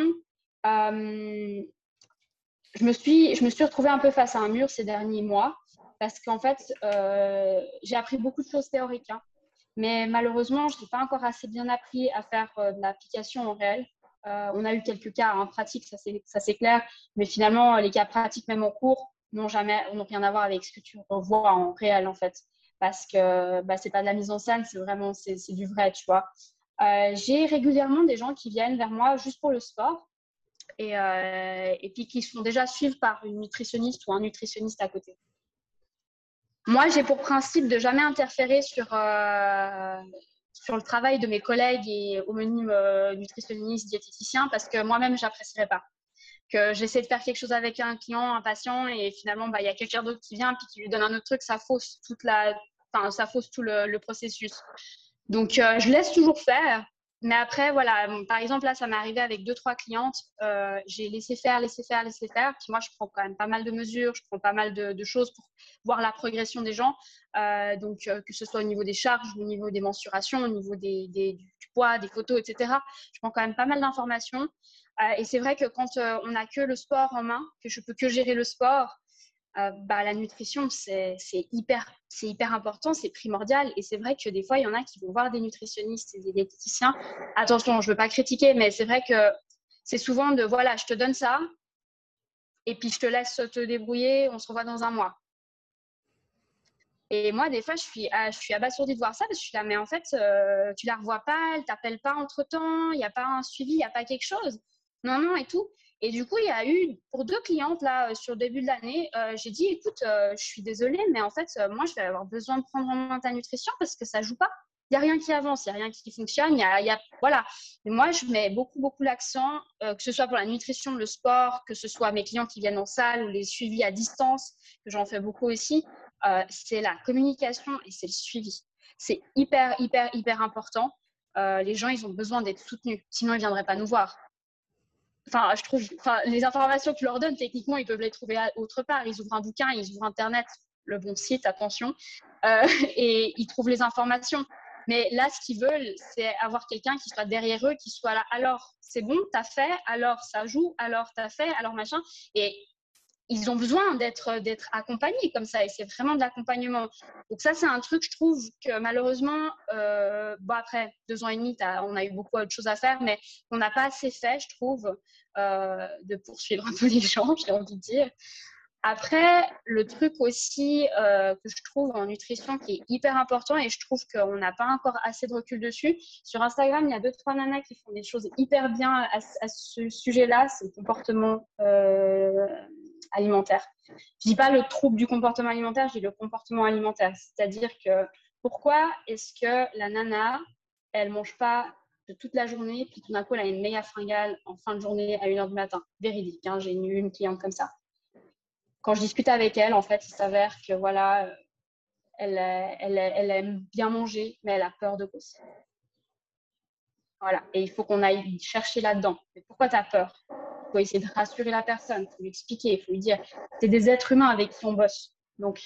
je me suis, je me suis retrouvée un peu face à un mur ces derniers mois parce qu'en fait, euh, j'ai appris beaucoup de choses théoriques, hein. Mais malheureusement, je n'ai pas encore assez bien appris à faire euh, de l'application en réel. Euh, on a eu quelques cas en pratique, ça c'est clair, mais finalement, les cas pratiques, même en cours, n'ont rien à voir avec ce que tu revois en réel en fait, parce que bah, c'est pas de la mise en scène, c'est vraiment c'est du vrai, tu vois. j'ai régulièrement des gens qui viennent vers moi juste pour le sport et, euh, puis qui sont déjà suivis par une nutritionniste ou un nutritionniste à côté. Moi, j'ai pour principe de jamais interférer sur, euh, sur le travail de mes collègues et homonymes euh, nutritionnistes, diététiciens, parce que moi-même, je n'apprécierais pas. Que j'essaie de faire quelque chose avec un client, un patient, et finalement, bah, il y a quelqu'un d'autre qui vient, puis qui lui donne un autre truc, ça fausse, toute la, ça fausse tout le, le processus. Donc, je laisse toujours faire. Mais après, voilà, par exemple, là, ça m'est arrivé avec deux, trois clientes. Euh, j'ai laissé faire, laissé faire, laissé faire. Puis moi, je prends quand même pas mal de mesures, je prends pas mal de, choses pour voir la progression des gens. Euh, donc, euh, que ce soit au niveau des charges, au niveau des mensurations, au niveau des, du poids, des photos, etc. Je prends quand même pas mal d'informations. et c'est vrai que quand on n'a que le sport en main, que je peux que gérer le sport, euh, bah, la nutrition, c'est hyper, hyper important, c'est primordial. Et c'est vrai que des fois, il y en a qui vont voir des nutritionnistes et des diététiciens. Attention, je ne veux pas critiquer, mais c'est vrai que c'est souvent de voilà, je te donne ça, et puis je te laisse te débrouiller, on se revoit dans un mois. Et moi, des fois, je suis, je suis abasourdie de voir ça parce que je suis là, mais en fait, euh, tu la revois pas, elle t'appelle pas entre temps, il n'y a pas un suivi, il n'y a pas quelque chose. Non, non, et tout. Et du coup, il y a eu, pour deux clientes, là, euh, sur le début de l'année, euh, j'ai dit, écoute, euh, je suis désolée, mais en fait, moi, je vais avoir besoin de prendre en main ta nutrition parce que ça joue pas. Il n'y a rien qui avance, il n'y a rien qui fonctionne. Y y a, voilà. Et moi, je mets beaucoup, beaucoup l'accent, que ce soit pour la nutrition, le sport, que ce soit mes clients qui viennent en salle ou les suivis à distance, que j'en fais beaucoup aussi. c'est la communication et c'est le suivi. C'est hyper, hyper, hyper important. les gens, ils ont besoin d'être soutenus. Sinon, ils ne viendraient pas nous voir enfin, je trouve, enfin, les informations que tu leur donnes, techniquement, ils peuvent les trouver autre part. Ils ouvrent un bouquin, ils ouvrent Internet, le bon site, attention, euh, et ils trouvent les informations. Mais là, ce qu'ils veulent, c'est avoir quelqu'un qui soit derrière eux, qui soit là. Alors, c'est bon, t'as fait, alors ça joue, alors t'as fait, alors machin. Et ils ont besoin d'être d'être accompagnés comme ça et c'est vraiment de l'accompagnement. Donc ça c'est un truc je trouve que malheureusement euh, bon après deux ans et demi on a eu beaucoup d'autres choses à faire mais on n'a pas assez fait je trouve euh, de poursuivre un peu les gens j'ai envie de dire. Après le truc aussi euh, que je trouve en nutrition qui est hyper important et je trouve qu'on n'a pas encore assez de recul dessus sur Instagram il y a deux trois nanas qui font des choses hyper bien à, à ce sujet-là c'est le comportement alimentaire. Je dis pas le trouble du comportement alimentaire, je dis le comportement alimentaire. C'est-à-dire que pourquoi est-ce que la nana, elle mange pas de toute la journée, puis tout d'un coup, elle a une méga fringale en fin de journée à 1h du matin? Véridique, hein, j'ai eu une cliente comme ça. Quand je discute avec elle, en fait, il s'avère que voilà, elle, elle, elle, aime bien manger, mais elle a peur de grossir. Voilà, et il faut qu'on aille chercher là-dedans. Pourquoi tu as peur? Faut essayer de rassurer la personne, il faut lui expliquer, il faut lui dire, c'est des êtres humains avec qui on bosse. Donc,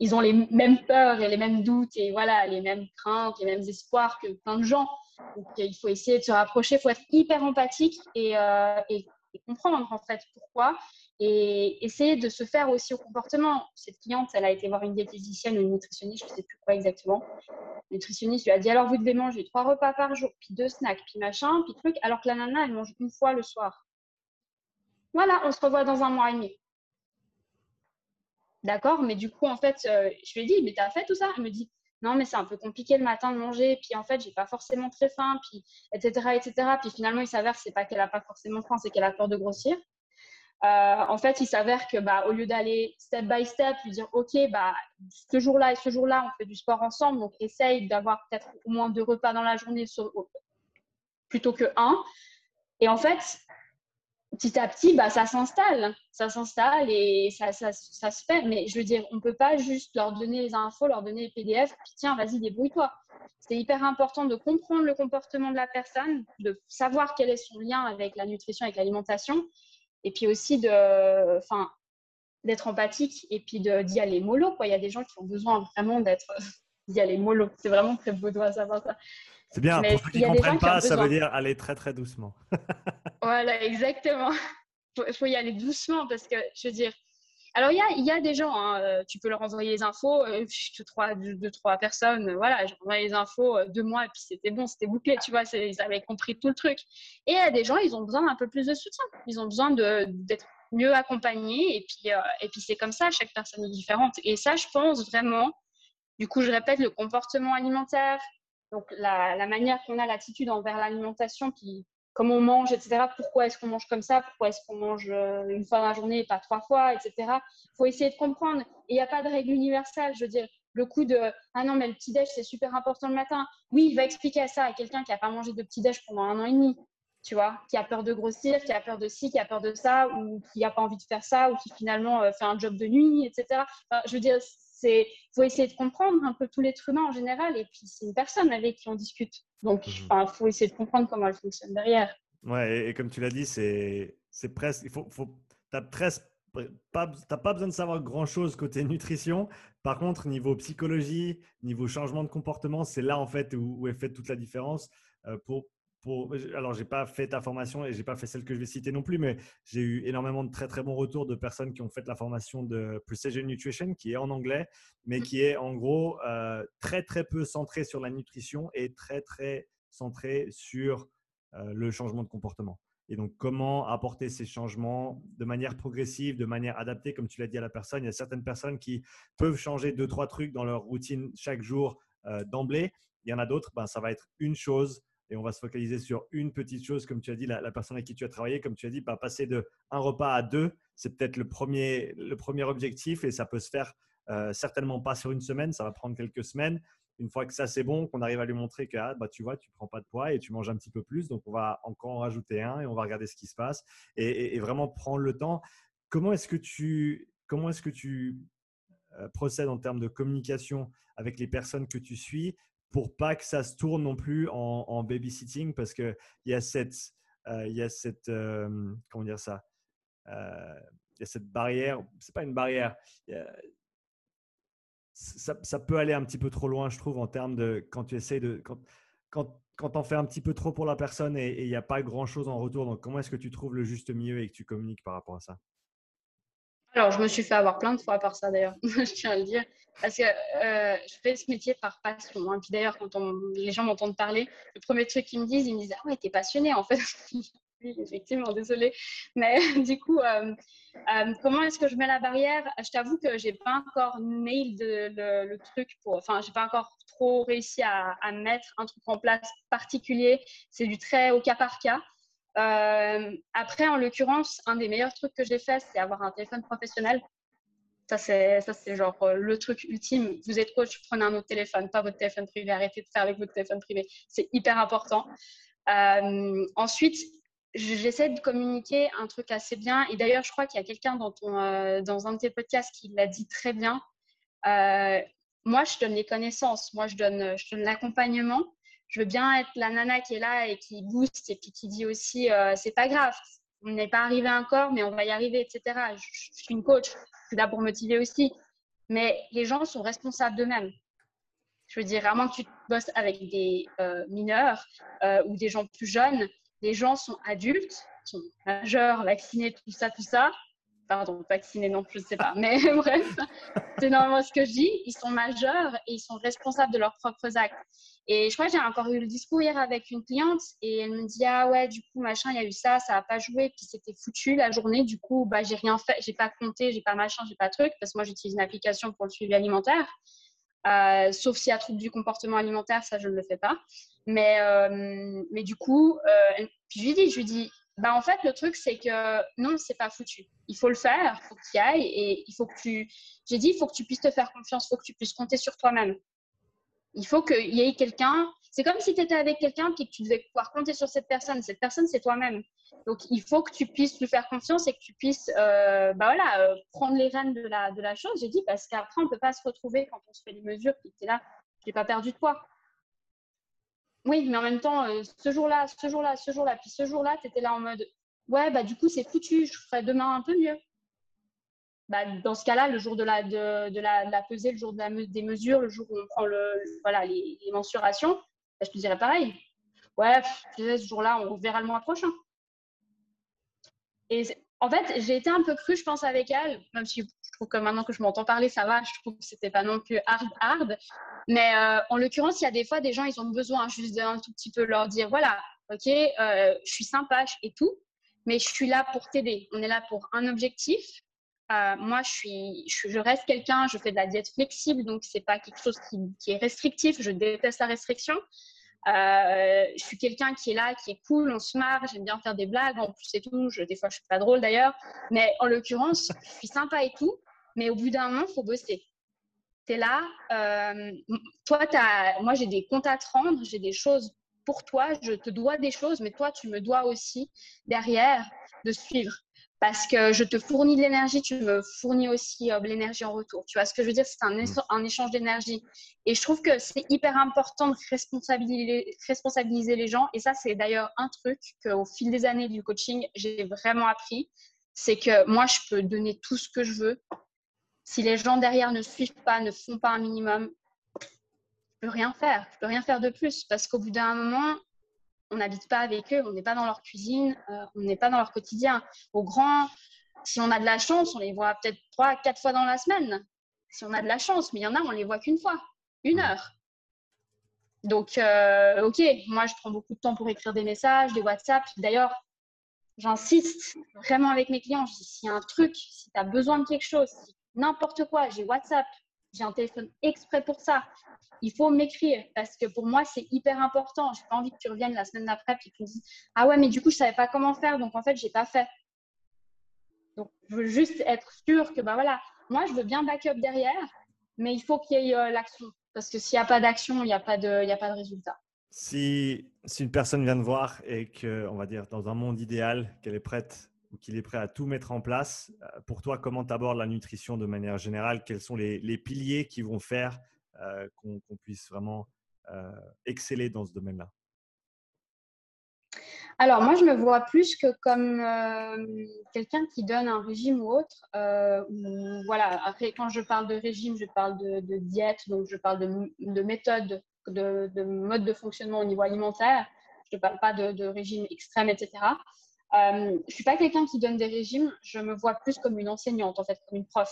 ils ont les mêmes peurs et les mêmes doutes et voilà, les mêmes craintes, les mêmes espoirs que plein de gens. Donc, il faut essayer de se rapprocher, il faut être hyper empathique et, euh, et, comprendre en fait pourquoi et essayer de se faire aussi au comportement. Cette cliente, elle a été voir une diététicienne ou une nutritionniste, je ne sais plus quoi exactement. Le nutritionniste lui a dit alors vous devez manger trois repas par jour, puis deux snacks, puis machin, puis truc, alors que la nana, elle mange une fois le soir. Voilà, on se revoit dans un mois et demi. D'accord, mais du coup, en fait, euh, je lui ai dit, mais t'as fait tout ça? Elle me dit, non, mais c'est un peu compliqué le matin de manger, puis en fait, j'ai pas forcément très faim, puis etc., etc. Puis finalement, il s'avère que c'est pas qu'elle a pas forcément faim, c'est qu'elle a peur de grossir. Euh, en fait, il s'avère que, bah, au lieu d'aller step by step, lui dire, ok, bah, ce jour-là et ce jour-là, on fait du sport ensemble, donc essaye d'avoir peut-être au moins deux repas dans la journée plutôt que un. Et en fait, petit à petit, bah, ça s'installe. Ça s'installe et ça, ça, ça, se fait. Mais je veux dire, on ne peut pas juste leur donner les infos, leur donner les PDF, puis tiens, vas-y, débrouille-toi. C'est hyper important de comprendre le comportement de la personne, de savoir quel est son lien avec la nutrition, avec l'alimentation, et puis aussi de, enfin, d'être empathique et puis d'y aller mollo. Quoi. Il y a des gens qui ont besoin vraiment d'être d'y aller mollo. C'est vraiment très beau de savoir ça. C'est bien, pour ceux qui ne comprennent pas, ça veut dire aller très très doucement. voilà, exactement. Il faut y aller doucement parce que, je veux dire, alors il y a, y a, des gens, hein, euh, tu peux leur envoyer les infos, euh, deux, trois, deux, trois personnes, euh, voilà, j'ai envoyé les infos deux mois et puis c'était bon, c'était bouclé, tu vois, ils avaient compris tout le truc. Et il y a des gens, ils ont besoin d'un peu plus de soutien, ils ont besoin d'être mieux accompagnés et puis, et puis c'est comme ça, chaque personne est différente. Et ça, je pense vraiment, du coup, je répète, le comportement alimentaire, donc, la, manière qu'on a l'attitude envers l'alimentation, puis comment on mange, etc. Pourquoi est-ce qu'on mange comme ça Pourquoi est-ce qu'on mange euh, une fois dans la journée et pas trois fois, etc. Il faut essayer de comprendre. Il n'y a pas de règle universelle. Je veux dire, le coup de ah non, mais le petit-déj, c'est super important le matin. Oui, il va expliquer ça à quelqu'un qui n'a pas mangé de petit-déj pendant un an et demi, tu vois, qui a peur de grossir, qui a peur de ci, qui a peur de ça, ou qui n'a pas envie de faire ça, ou qui finalement euh, fait un job de nuit, etc. je veux dire, il faut essayer de comprendre un peu tout l'être humain en général. Et puis, c'est une personne avec qui on discute. Donc, mhm. il faut essayer de comprendre comment elle fonctionne derrière. Ouais, et, comme tu l'as dit, c'est presque. Il faut, faut, tu pas, pas besoin de savoir grand-chose côté nutrition. Par contre, niveau psychologie, niveau changement de comportement, c'est là en fait où, est faite toute la différence. Euh, pour, pour, alors, j'ai pas fait ta formation et j'ai pas fait celle que je vais citer non plus, mais j'ai eu énormément de très très bons retours de personnes qui ont fait la formation de Precision Nutrition, qui est en anglais, mais qui est en gros euh, très très peu centré sur la nutrition et très très centré sur euh, le changement de comportement. Et donc, comment apporter ces changements de manière progressive, de manière adaptée, comme tu l'as dit à la personne. Il y a certaines personnes qui peuvent changer deux, trois trucs dans leur routine chaque jour euh, d'emblée. Il y en a d'autres, ben, ça va être une chose et on va se focaliser sur une petite chose, comme tu as dit, la, personne avec qui tu as travaillé, comme tu as dit, pas passer de un repas à deux, c'est peut-être le premier, objectif et ça peut se faire euh, certainement pas sur une semaine, ça va prendre quelques semaines. Une fois que ça c'est bon, qu'on arrive à lui montrer que ah, bah, tu vois, tu prends pas de poids et tu manges un petit peu plus, donc on va encore en rajouter un et on va regarder ce qui se passe et, vraiment prendre le temps. Comment est-ce que tu, comment est-ce que tu euh, procèdes en termes de communication avec les personnes que tu suis? Pour pas que ça se tourne non plus en, babysitting parce qu'il y a cette, euh, il y a cette euh, comment dire ça, il y a cette barrière, c'est pas une barrière, ça, peut aller un petit peu trop loin, je trouve, en termes de quand tu essayes de. Quand, quand, quand on fait un petit peu trop pour la personne et il n'y a pas grand chose en retour. Donc, comment est-ce que tu trouves le juste milieu et que tu communiques par rapport à ça? Alors, je me suis fait avoir plein de fois par ça d'ailleurs, je tiens à le dire. Parce que euh, je fais ce métier par passion. Hein. Puis d'ailleurs, quand les gens m'entendent parler, le premier truc qu'ils me disent, ils me disent Ah ouais, t'es passionné en fait. effectivement, désolée. Mais du coup, euh, euh, comment est-ce que je mets la barrière? Je t'avoue que j'ai pas encore nailed le, truc pour. Enfin, j'ai pas encore trop réussi à, mettre un truc en place particulier. C'est du très au cas par cas. Euh, après, en l'occurrence, un des meilleurs trucs que j'ai fait, c'est avoir un téléphone professionnel. Ça, c'est, ça, c'est genre le truc ultime. Vous êtes coach, prenez un autre téléphone, pas votre téléphone privé. Arrêtez de faire avec votre téléphone privé. C'est hyper important. ensuite, j'essaie de communiquer un truc assez bien. Et d'ailleurs, je crois qu'il y a quelqu'un dans, euh, un de tes podcasts qui l'a dit très bien. Euh, moi, je donne les connaissances, moi, je donne, je donne l'accompagnement. Je veux bien être la nana qui est là et qui booste et puis qui dit aussi euh, c'est pas grave, on n'est pas arrivé encore, mais on va y arriver, etc. Je, suis une coach, je suis là pour motiver aussi. Mais les gens sont responsables d'eux-mêmes. Je veux dire, vraiment que tu bosses avec des mineurs ou des gens plus jeunes, les gens sont adultes, sont majeurs, vaccinés, tout ça, tout ça. Pardon, vaccinés, non, je ne sais pas. Mais bref, c'est normalement ce que je dis. Ils sont majeurs et ils sont responsables de leurs propres actes. Et je crois que j'ai encore eu le discours hier avec une cliente et elle me dit Ah ouais, du coup, machin, il y a eu ça, ça n'a pas joué, puis c'était foutu la journée. Du coup, bah, j'ai rien fait, j'ai pas compté, j'ai pas machin, j'ai pas truc, parce que moi, j'utilise une application pour le suivi alimentaire. Euh, sauf s'il y a trouble du comportement alimentaire, ça, je ne le fais pas. Mais, euh, mais du coup, euh, je lui dis, je lui dis, bah en fait, le truc, c'est que non, c'est pas foutu. Il faut le faire, il faut que tu y ailles et il faut que tu. J'ai dit, il faut que tu puisses te faire confiance, il faut que tu puisses compter sur toi-même. Il faut qu'il y ait quelqu'un. C'est comme si tu étais avec quelqu'un et que tu devais pouvoir compter sur cette personne. Cette personne, c'est toi-même. Donc, il faut que tu puisses lui faire confiance et que tu puisses euh, bah voilà, euh, prendre les rênes de la, de la chose. J'ai dit, parce qu'après, on ne peut pas se retrouver quand on se fait les mesures, puis tu es là, je n'ai pas perdu de poids. Oui, mais en même temps, euh, ce jour-là, ce jour-là, ce jour-là, puis ce jour-là, tu étais là en mode, ouais, bah du coup, c'est foutu, je ferai demain un peu mieux. Bah, dans ce cas-là, le jour de la, de, la, pesée, le jour de la, des mesures, le jour où on prend le, voilà, les, mensurations, bah, je te dirais pareil. Ouais, ce jour-là, on verra le mois prochain. Et en fait, j'ai été un peu crue, je pense, avec elle, même si trouve que maintenant que je m'entends parler, ça va, je trouve que c'était pas non plus hard, hard. Mais euh, en l'occurrence, il y a des fois, des gens, ils ont besoin juste d'un tout petit peu leur dire, voilà, ok, euh, je suis sympa et tout, mais je suis là pour t'aider. On est là pour un objectif. Euh, moi, je, suis, je, reste quelqu'un, je fais de la diète flexible, donc c'est pas quelque chose qui, qui, est restrictif. Je déteste la restriction. Euh, je suis quelqu'un qui est là, qui est cool, on se marre, j'aime bien faire des blagues, en plus c'est tout. Je, des fois, je suis pas drôle d'ailleurs, mais en l'occurrence, je suis sympa et tout. Mais au bout d'un moment, faut bosser. Tu es là, euh, toi, as, moi j'ai des comptes à te rendre, j'ai des choses pour toi, je te dois des choses, mais toi, tu me dois aussi derrière de suivre. Parce que je te fournis de l'énergie, tu me fournis aussi euh, de l'énergie en retour. Tu vois ce que je veux dire? C'est un, mm. un, échange d'énergie. Et je trouve que c'est hyper important de responsabiliser, responsabiliser les gens. Et ça, c'est d'ailleurs un truc qu'au fil des années du coaching, j'ai vraiment appris. C'est que moi, je peux donner tout ce que je veux. Si les gens derrière ne suivent pas, ne font pas un minimum, je peux rien faire. Je peux rien faire de plus parce qu'au bout d'un moment, on n'habite pas avec eux, on n'est pas dans leur cuisine, euh, on n'est pas dans leur quotidien. Au grand, si on a de la chance, on les voit peut-être trois, quatre fois dans la semaine. Si on a de la chance, mais il y en a, on les voit qu'une fois, une heure. Donc, euh, ok, moi, je prends beaucoup de temps pour écrire des messages, des WhatsApp. D'ailleurs, j'insiste vraiment avec mes clients. S'il y a un truc, si tu as besoin de quelque chose, n'importe quoi, j'ai WhatsApp, j'ai un téléphone exprès pour ça il faut m'écrire parce que pour moi, c'est hyper important. Je n'ai pas envie que tu reviennes la semaine d'après et que tu me dises Ah ouais, mais du coup, je ne savais pas comment faire, donc en fait, je n'ai pas fait. Donc, je veux juste être sûre que, bah voilà, moi, je veux bien backup derrière, mais il faut qu'il y ait euh, l'action. Parce que s'il n'y a pas d'action, il n'y a, pas de, a pas de résultat. Si, si une personne vient de voir et que, on va dire, dans un monde idéal, qu'elle est prête qu'il est prêt à tout mettre en place, euh, pour toi, comment tu abordes la nutrition de manière générale? Quels sont les, les piliers qui vont faire euh, qu'on puisse vraiment euh, exceller dans ce domaine-là? Alors, moi, je me vois plus que comme quelqu'un qui donne un régime ou autre. voilà, après, quand je parle de régime, je parle de, diète, donc je parle de, méthode, de, mode de fonctionnement au niveau alimentaire. Je ne parle pas de, régime extrême, etc. je ne suis pas quelqu'un qui donne des régimes, je me vois plus comme une enseignante, en fait, comme une prof.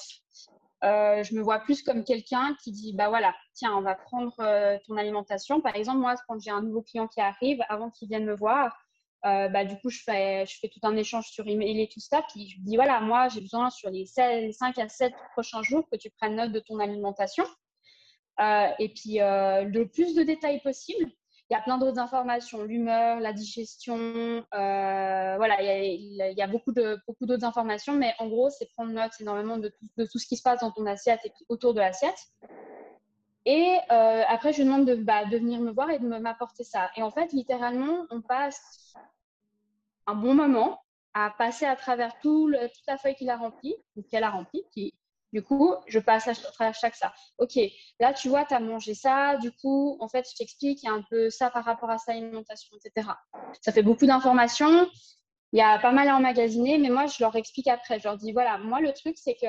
Euh, je me vois plus comme quelqu'un qui dit bah voilà, tiens, on va prendre euh, ton alimentation. Par exemple, moi, quand j'ai un nouveau client qui arrive, avant qu'il vienne me voir, euh, bah, du coup, je fais, je fais tout un échange sur email et tout ça. Puis je dis voilà, moi, j'ai besoin sur les, 5 à 7 prochains jours que tu prennes note de ton alimentation. et puis, le plus de détails possible. Il y a plein d'autres informations, l'humeur, la digestion, euh, voilà, il y, a, beaucoup de beaucoup d'autres informations, mais en gros, c'est prendre note énormément de tout, ce qui se passe dans ton assiette et autour de l'assiette. Et euh, après, je demande de, bah, de, venir me voir et de m'apporter ça. Et en fait, littéralement, on passe un bon moment à passer à travers tout toute la feuille qu'il a remplie, qu'elle a remplie, qui, du coup, je passe à travers chaque ça. Ok, là, tu vois, tu as mangé ça. Du coup, en fait, je t'explique, il y a un peu ça par rapport à sa alimentation, etc. Ça fait beaucoup d'informations. Il y a pas mal à emmagasiner, mais moi, je leur explique après. Je leur dis, voilà, moi, le truc, c'est que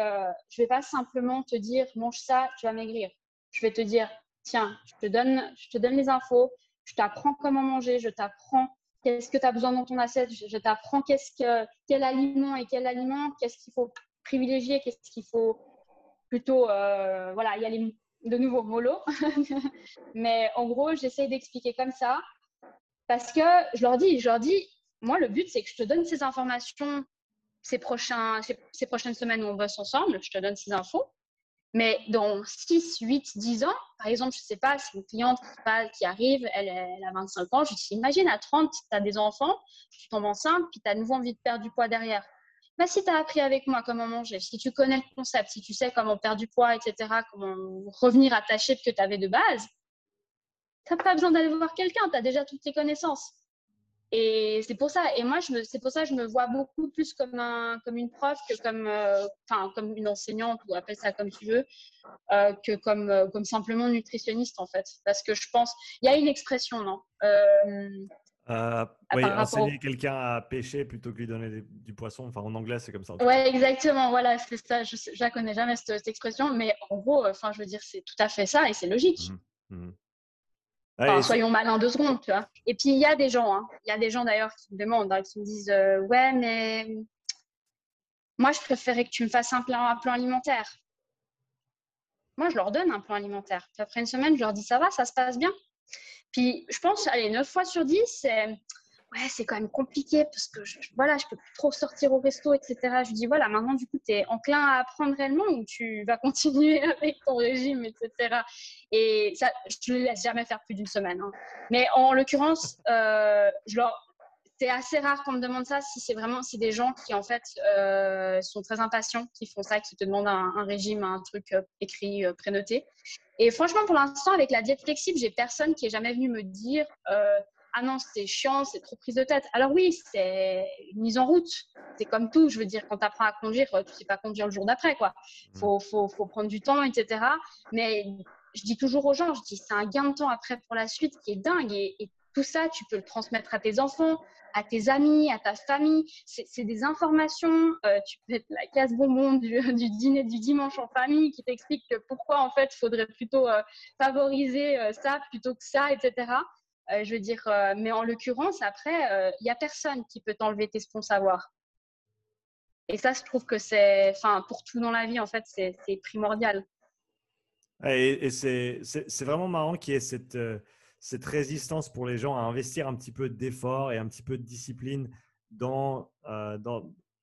je vais pas simplement te dire, mange ça, tu vas maigrir. Je vais te dire, tiens, je te donne, je te donne les infos, je t'apprends comment manger, je t'apprends qu'est-ce que tu as besoin dans ton assiette, je t'apprends qu'est-ce que, quel aliment et quel aliment, qu'est-ce qu'il faut privilégier, qu'est-ce qu'il faut plutôt, euh, voilà, il y a les, de nouveau mollo. Mais en gros, j'essaie d'expliquer comme ça parce que je leur dis, je leur dis, moi, le but, c'est que je te donne ces informations ces, prochains, ces, prochaines semaines où on bosse ensemble, je te donne ces infos. Mais dans 6, 8, 10 ans, par exemple, je ne sais pas, c'est une cliente qui arrive, elle, elle, a 25 ans, je dis, imagine à 30, tu as des enfants, tu tombes enceinte, puis tu as de nouveau envie de perdre du poids derrière. Bah, si tu as appris avec moi comment manger, si tu connais le concept, si tu sais comment perdre du poids, etc., comment revenir à ta shape que tu avais de base, tu n'as pas besoin d'aller voir quelqu'un, tu as déjà toutes les connaissances. Et c'est pour ça. Et moi, c'est pour ça que je me vois beaucoup plus comme, un, comme une prof que comme, euh, comme une enseignante, ou appelle ça comme tu veux, euh, que comme, euh, comme simplement nutritionniste, en fait. Parce que je pense, il y a une expression, non? Euh, oui, enseigner quelqu'un à pêcher plutôt que lui donner du poisson. Enfin, en anglais, c'est comme ça. Oui, exactement. Voilà, c'est ça. Je ne connais jamais cette, expression, mais en gros, enfin, je veux dire, c'est tout à fait ça et c'est logique. Mmh, mmh. soyons malins deux secondes, tu vois. Et puis, il y a des gens, hein. il y a des gens d'ailleurs qui me demandent, hein, qui me disent euh, Ouais, mais moi, je préférais que tu me fasses un plan, un plan alimentaire. Moi, je leur donne un plan alimentaire. Puis après une semaine, je leur dis Ça va, ça se passe bien puis je pense, allez, 9 fois sur 10, c'est ouais, quand même compliqué parce que je, voilà, je peux plus trop sortir au resto, etc. Je dis voilà, maintenant du coup, tu es enclin à apprendre réellement ou tu vas continuer avec ton régime, etc. Et ça, je ne les laisse jamais faire plus d'une semaine. Hein. Mais en l'occurrence, euh, je leur c'est assez rare qu'on me demande ça si c'est vraiment si des gens qui en fait euh, sont très impatients, qui font ça, qui te demandent un, régime, un truc euh, écrit, euh, prénoté. Et franchement, pour l'instant, avec la diète flexible, j'ai personne qui est jamais venu me dire ah non, c'est chiant, c'est trop prise de tête. Alors oui, c'est une mise en route. C'est comme tout. Je veux dire, quand tu apprends à conduire, tu sais pas conduire le jour d'après. quoi. Il faut, faut, faut, prendre du temps, etc. Mais je dis toujours aux gens, je dis, c'est un gain de temps après pour la suite qui est dingue. Et, et tout ça, tu peux le transmettre à tes enfants, à tes amis, à ta famille. C'est des informations. Euh, tu peux être la casse bonbon du, du, dîner du dimanche en famille qui t'explique pourquoi en fait il faudrait plutôt euh, favoriser euh, ça plutôt que ça, etc. je veux dire, mais en l'occurrence, après, il n'y a personne qui peut t'enlever tes bons savoirs. Et ça, je trouve que c'est, enfin, pour tout dans la vie, en fait, c'est primordial. Et, et c'est vraiment marrant qu'il y ait cette cette résistance pour les gens à investir un petit peu d'effort et un petit peu de discipline euh,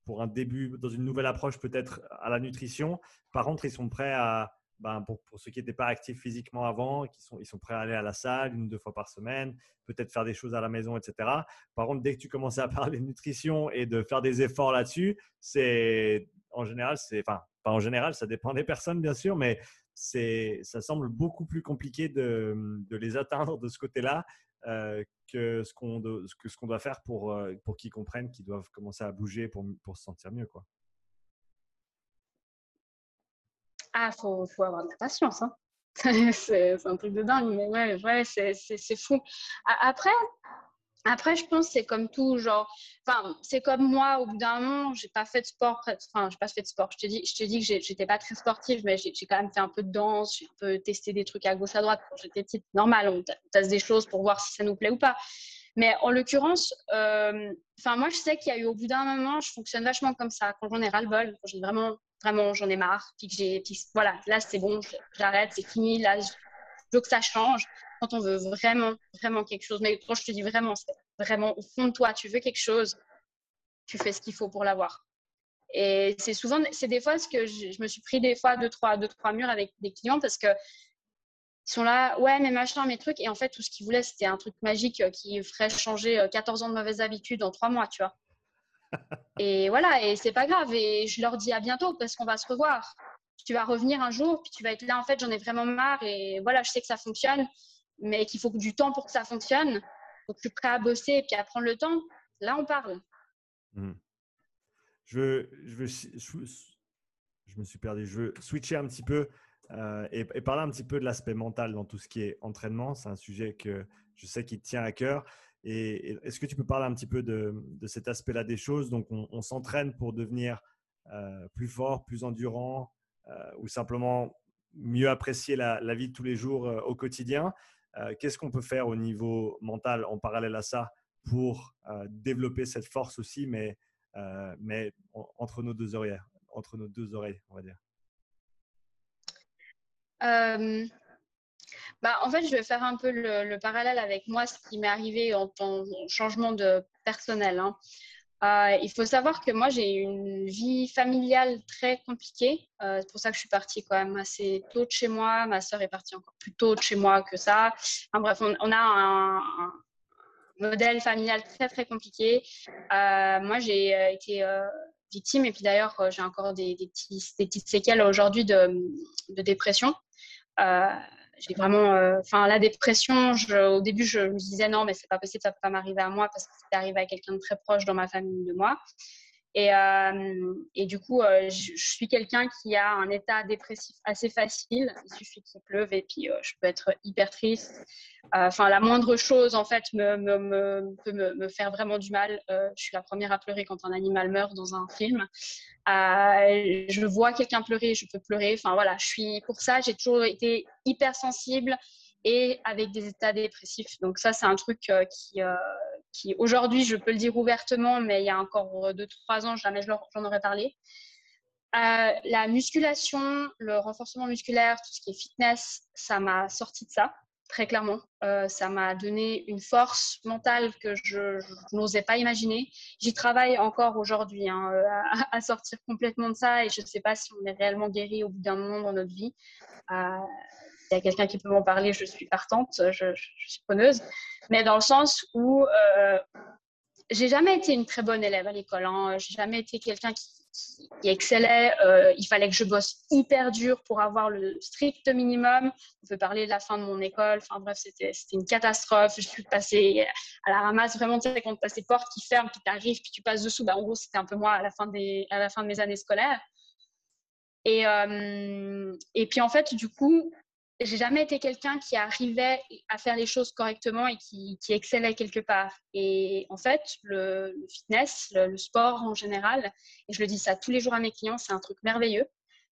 pour un début, dans une nouvelle approche peut-être à la nutrition. Par contre, ils sont prêts à, ben, pour, pour, ceux qui n'étaient pas actifs physiquement avant, qui sont, ils sont prêts à aller à la salle une ou deux fois par semaine, peut-être faire des choses à la maison, etc. Par contre, dès que tu commences à parler de nutrition et de faire des efforts là-dessus, c'est en général, c'est, enfin, en général, ça dépend des personnes bien sûr, mais ça semble beaucoup plus compliqué de, les atteindre de ce côté-là euh, que ce qu'on doit faire pour, euh, pour qu'ils comprennent qu'ils doivent commencer à bouger pour, pour se sentir mieux. Quoi. Ah, faut, faut, avoir de la patience. Hein. c'est un truc de dingue, mais ouais, ouais c'est fou. Après, après, je pense que c'est comme tout, genre, enfin, c'est comme moi, au bout d'un moment, j'ai pas fait de sport, enfin, j'ai pas fait de sport. Je te dis, je te dis que j'étais pas très sportive, mais j'ai quand même fait un peu de danse, j'ai un peu testé des trucs à gauche, à droite j'étais petite. Normal, on teste des choses pour voir si ça nous plaît ou pas. Mais en l'occurrence, euh, enfin, moi, je sais qu'il y a eu au bout d'un moment, je fonctionne vachement comme ça. Quand j'en ai ras le bol, quand j'ai vraiment, vraiment, j'en ai marre, puis que j'ai, voilà, là, c'est bon, j'arrête, c'est fini, là, je veux que ça change quand on veut vraiment, vraiment quelque chose. Mais quand je te dis vraiment, c'est vraiment au fond de toi, tu veux quelque chose, tu fais ce qu'il faut pour l'avoir. Et c'est souvent, c'est des fois ce que je, me suis pris des fois deux trois, deux, trois murs avec des clients parce que ils sont là, ouais, mais machin, mes trucs. Et en fait, tout ce qu'ils voulaient, c'était un truc magique qui ferait changer 14 euh, ans de mauvaises habitudes en trois mois, tu vois. Et voilà, et c'est pas grave. Et je leur dis à bientôt parce qu'on va se revoir. Tu vas revenir un jour, puis tu vas être là, en fait, j'en ai vraiment marre. Et voilà, je sais que ça fonctionne mais qu'il faut du temps pour que ça fonctionne. Donc, je suis prêt à bosser et puis à prendre le temps. Là, on parle. Hmm. Je, je, je, me suis perdu. Je veux switcher un petit peu euh, et, parler un petit peu de l'aspect mental dans tout ce qui est entraînement. C'est un sujet que je sais qui tient à cœur. Et, est-ce que tu peux parler un petit peu de, cet aspect-là des choses? Donc, on, s'entraîne pour devenir euh, plus fort, plus endurant, euh, ou simplement mieux apprécier la, vie de tous les jours au quotidien. Euh, qu'est-ce qu'on peut faire au niveau mental en parallèle à ça pour euh, développer cette force aussi, mais, euh, mais entre nos deux oreilles, entre nos deux oreilles, on va dire? Bah, en fait, je vais faire un peu le, parallèle avec moi, ce qui m'est arrivé en, en, changement de personnel. Hein. Euh, il faut savoir que moi, j'ai une vie familiale très compliquée. Euh, c'est pour ça que je suis partie quand même assez tôt de chez moi. Ma sœur est partie encore plus tôt de chez moi que ça. bref, on, a un, modèle familial très, très compliqué. Euh, moi, j'ai été victime et puis d'ailleurs, j'ai encore des, petites séquelles aujourd'hui de, dépression j'ai vraiment, euh, enfin, la dépression, au début, je me disais non, mais c'est pas possible, ça peut pas m'arriver à moi parce que c'est arrivé à quelqu'un de très proche dans ma famille de moi. Et, euh, et du coup, euh, je, suis quelqu'un qui a un état dépressif assez facile. Il suffit qu'il pleuve et puis je peux être hyper triste. Enfin, la moindre chose, en fait, me peut me, faire vraiment du mal. je suis la première à pleurer quand un animal meurt dans un film. je vois quelqu'un pleurer, je peux pleurer. Enfin, voilà, je suis pour ça, j'ai toujours été hyper sensible et avec des états dépressifs. Donc ça, c'est un truc qui, qui aujourd'hui, je peux le dire ouvertement, mais il y a encore deux, trois ans, jamais j'en aurais parlé. Euh, la musculation, le renforcement musculaire, tout ce qui est fitness, ça m'a sorti de ça, très clairement. Euh, ça m'a donné une force mentale que je, n'osais pas imaginer. J'y travaille encore aujourd'hui hein, à, sortir complètement de ça et je ne sais pas si on est réellement guéri au bout d'un moment dans notre vie. Euh, il y a quelqu'un qui peut m'en parler, je suis partante, je, suis preneuse. Mais dans le sens où euh, j'ai jamais été une très bonne élève à l'école. Hein. J'ai jamais été quelqu'un qui, qui excellait. Euh, il fallait que je bosse hyper dur pour avoir le strict minimum. On peut parler de la fin de mon école. Enfin bref, c'était une catastrophe. Je suis passée à la ramasse. Vraiment, tu sais, quand tu as ces portes qui ferment, puis tu arrives, puis tu passes dessous. Bah, en gros, c'était un peu moi à la fin, des, à la fin de mes années scolaires. Et, euh, et puis en fait, du coup, j'ai jamais été quelqu'un qui arrivait à faire les choses correctement et qui, excellait quelque part. Et en fait, le, fitness, le, sport en général, et je le dis ça tous les jours à mes clients, c'est un truc merveilleux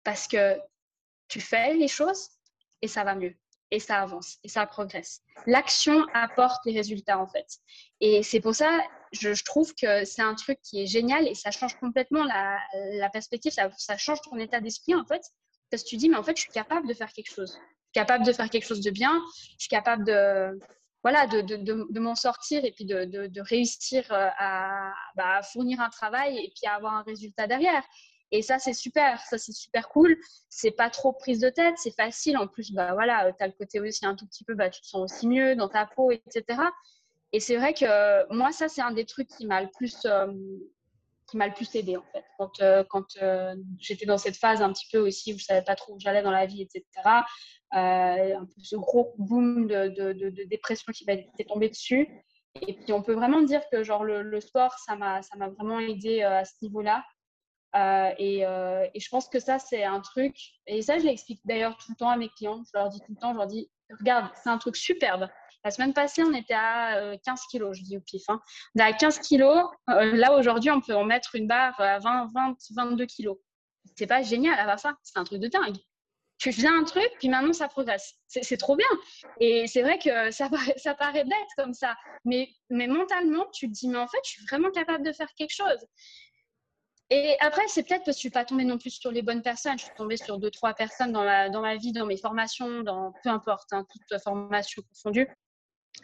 parce que tu fais les choses et ça va mieux et ça avance et ça progresse. L'action apporte les résultats en fait. Et c'est pour ça, je, je trouve que c'est un truc qui est génial et ça change complètement la, perspective, ça change ton état d'esprit en fait. Parce que tu dis, mais en fait, je suis capable de faire quelque chose capable de faire quelque chose de bien, je suis capable de, voilà, de, m'en sortir et puis de, réussir euh, à, bah, à, fournir un travail et puis à avoir un résultat derrière. Et ça, c'est super, ça, c'est super cool. C'est pas trop prise de tête, c'est facile. En plus, bah, voilà, tu as le côté aussi un tout petit peu, bah, tu te sens aussi mieux dans ta peau, etc. Et c'est vrai que moi, ça, c'est un des trucs qui m'a le plus, euh, qui m'a le plus aidé, en fait. Quand, euh, quand j'étais dans cette phase un petit peu aussi où je savais pas trop où j'allais dans la vie, etc. Euh, un peu ce gros boom de, de, de, dépression qui m'était tombé dessus. Et puis, on peut vraiment dire que genre, le, le sport, ça m'a vraiment aidé euh, à ce niveau-là. Euh, et, et, je pense que ça, c'est un truc, et ça, je l'explique d'ailleurs tout le temps à mes clients. Je leur dis tout le temps, je leur dis, regarde, c'est un truc superbe. La semaine passée, on était à 15 kilos, je dis au pif. Hein. On est à 15 kilos. là, aujourd'hui, on peut en mettre une barre à 20, 20 22 kilos. C'est pas génial à ça. C'est un truc de dingue tu faisais un truc, puis maintenant ça progresse. C'est trop bien. Et c'est vrai que ça paraît, bête comme ça. Mais, mentalement, tu te dis, mais en fait, je suis vraiment capable de faire quelque chose. Et après, c'est peut-être parce que je ne suis pas tombée non plus sur les bonnes personnes. Je suis tombée sur deux, trois personnes dans ma, dans ma vie, dans mes formations, dans peu importe, hein, toute formation confondue.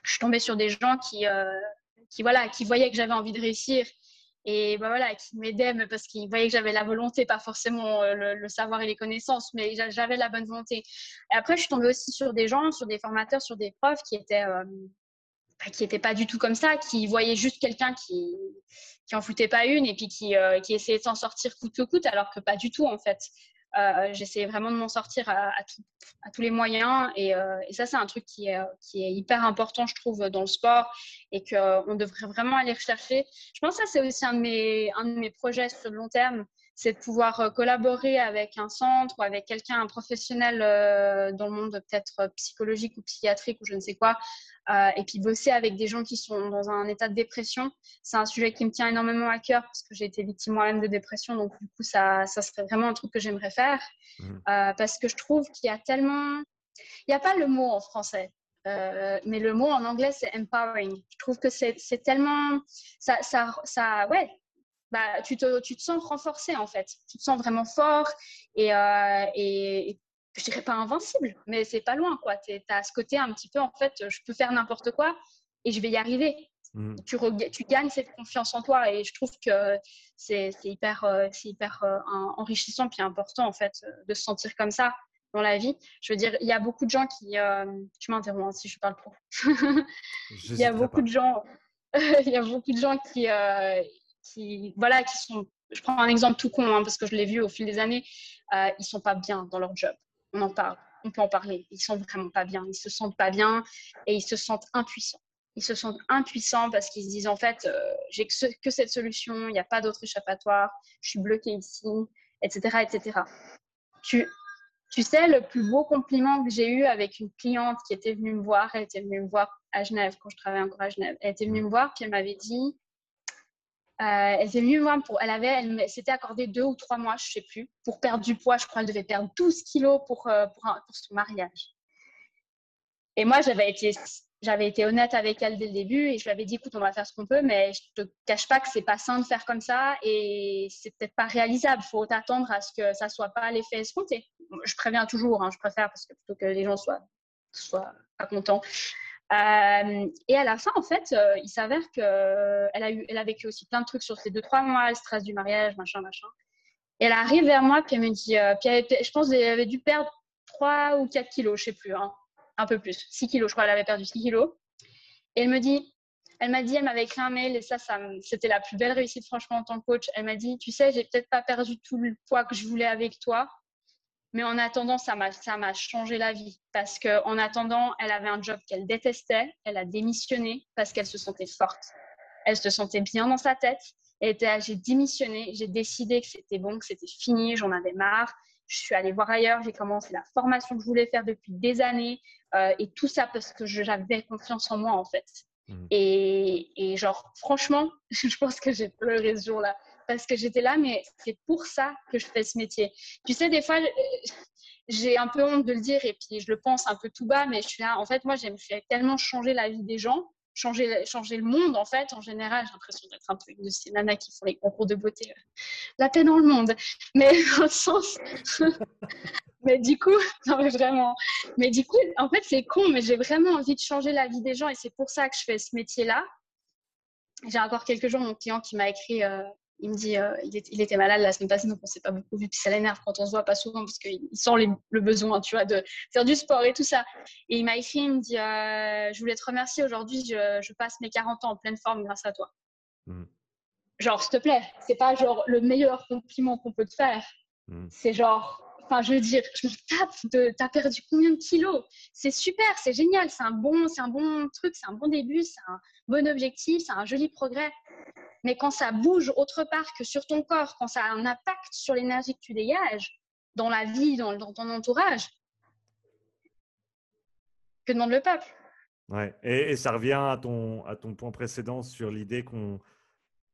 Je suis tombée sur des gens qui, euh, qui, voilà, qui voyaient que j'avais envie de réussir et bah voilà, qui m'aidait parce qu'il voyait que j'avais la volonté, pas forcément euh, le, savoir et les connaissances, mais j'avais la bonne volonté. Et après, je suis tombée aussi sur des gens, sur des formateurs, sur des profs qui étaient, euh, bah, qui étaient pas du tout comme ça, qui voyaient juste quelqu'un qui, qui en foutait pas une et puis qui, euh, qui essayait de s'en sortir coûte que coûte, alors que pas du tout en fait. Euh, j'essayais vraiment de m'en sortir à, tous les moyens. Euh, et, ça, c'est un truc qui est, hyper important, je trouve, dans le sport et qu'on devrait vraiment aller rechercher. Je pense que ça, c'est aussi un de, mes, un de mes projets sur le long terme c'est de pouvoir euh, collaborer avec un centre ou avec quelqu'un, un professionnel euh, dans le monde peut-être euh, psychologique ou psychiatrique ou je ne sais quoi, et puis bosser avec des gens qui sont dans un état de dépression. C'est un sujet qui me tient énormément à cœur parce que j'ai été victime moi-même de dépression, donc du coup, ça, ça serait vraiment un truc que j'aimerais faire mmh. parce que je trouve qu'il y a tellement... Il n'y a pas le mot en français. mais le mot en anglais, c'est empowering. Je trouve que c'est tellement. Ça, ça, ça, ouais, bah, tu, te, tu te sens renforcé en fait. Tu te sens vraiment fort et, euh, et, je dirais pas invincible, mais c'est pas loin quoi. Tu as ce côté un petit peu en fait, je peux faire n'importe quoi et je vais y arriver. Mmh. Tu, tu, gagnes cette confiance en toi et je trouve que c'est hyper, euh, hyper euh, enrichissant puis important en fait de se sentir comme ça dans la vie. Je veux dire, il y a beaucoup de gens qui. tu m'interromps hein, si je parle trop. il y a beaucoup de gens. il y a beaucoup de gens qui, qui, voilà, qui sont, je prends un exemple tout con, hein, parce que je l'ai vu au fil des années, euh, ils sont pas bien dans leur job. On en parle, on peut en parler. Ils sont vraiment pas bien, ils se sentent pas bien et ils se sentent impuissants. Ils se sentent impuissants parce qu'ils se disent en fait, euh, j'ai que, que, cette solution, il n'y a pas d'autre échappatoire, je suis bloqué ici, etc., etc. Tu, tu sais, le plus beau compliment que j'ai eu avec une cliente qui était venue me voir, elle était venue me voir à Genève quand je travaillais encore à Genève. Elle était venue me voir puis elle m'avait dit euh, elle s'est voir pour, elle avait, elle s'était accordé deux ou trois mois, je sais plus, pour perdre du poids. Je crois qu'elle devait perdre 12 kilos pour, euh, pour, pour, son mariage. Et moi, j'avais été, j'avais été honnête avec elle dès le début et je lui avais dit, écoute, on va faire ce qu'on peut, mais je te cache pas que c'est pas sain de faire comme ça et c'est peut-être pas réalisable. Faut t'attendre à ce que ça soit pas l'effet escompté. Je préviens toujours, hein, je préfère parce que plutôt que les gens soient, soient pas contents. Euh, et à la fin, en fait, euh, il s'avère qu'elle a, eu, elle a vécu aussi plein de trucs sur ces deux, trois mois, le stress du mariage, machin, machin. Et elle arrive vers moi, puis elle me dit, euh, puis je pense qu'elle avait dû perdre 3 ou 4 kilos, je sais plus, hein, un peu plus, 6 kilos, je crois, elle avait perdu 6 kilos. Et elle me dit, Elle m'a dit, elle m'avait écrit un mail et ça, ça c'était la plus belle réussite franchement en tant que coach. Elle m'a dit, tu sais, j'ai peut-être pas perdu tout le poids que je voulais avec toi, mais en attendant, ça m'a, ça m'a changé la vie parce que en attendant, elle avait un job qu'elle détestait, elle a démissionné parce qu'elle se sentait forte, elle se sentait bien dans sa tête. Et j'ai démissionné, j'ai décidé que c'était bon, que c'était fini, j'en avais marre. Je suis allée voir ailleurs, j'ai commencé la formation que je voulais faire depuis des années euh, et tout ça parce que j'avais confiance en moi en fait. Mmh. Et, et, genre, franchement, je pense que j'ai pleuré ce jour-là parce que j'étais là, mais c'est pour ça que je fais ce métier. Tu sais, des fois, j'ai un peu honte de le dire et puis je le pense un peu tout bas, mais je suis là. En fait, moi, j'aime tellement changer la vie des gens, changer, changer le monde, en fait. En général, j'ai l'impression d'être un peu une de ces nanas qui font les concours de beauté. Euh, la paix dans le monde. Mais dans le sens. mais du coup, non, mais vraiment. Mais du coup, en fait, c'est con, mais j'ai vraiment envie de changer la vie des gens et c'est pour ça que je fais ce métier-là. J'ai encore quelques jours mon client qui m'a écrit euh, il me dit, euh, il, était malade la semaine passée, donc on s'est pas beaucoup vu. Puis ça l'énerve quand on se voit pas souvent parce qu'il sent le besoin, tu vois, de faire du sport et tout ça. Et il m'a écrit, il me dit, euh, je voulais te remercier aujourd'hui, je, passe mes 40 ans en pleine forme grâce à toi. Mmh. Genre, s'il te plaît, c'est pas genre le meilleur compliment qu'on peut te faire. Mmh. C'est genre, enfin, je veux dire, je me tape de, t'as perdu combien de kilos? C'est super, c'est génial, c'est un bon, c'est un bon truc, c'est un bon début, c'est un bon objectif, c'est un joli progrès. Mais quand ça bouge autre part que sur ton corps, quand ça a un impact sur l'énergie que tu dégages dans la vie, dans, ton entourage, que demande le peuple? Ouais, et, ça revient à ton, à ton point précédent sur l'idée qu'on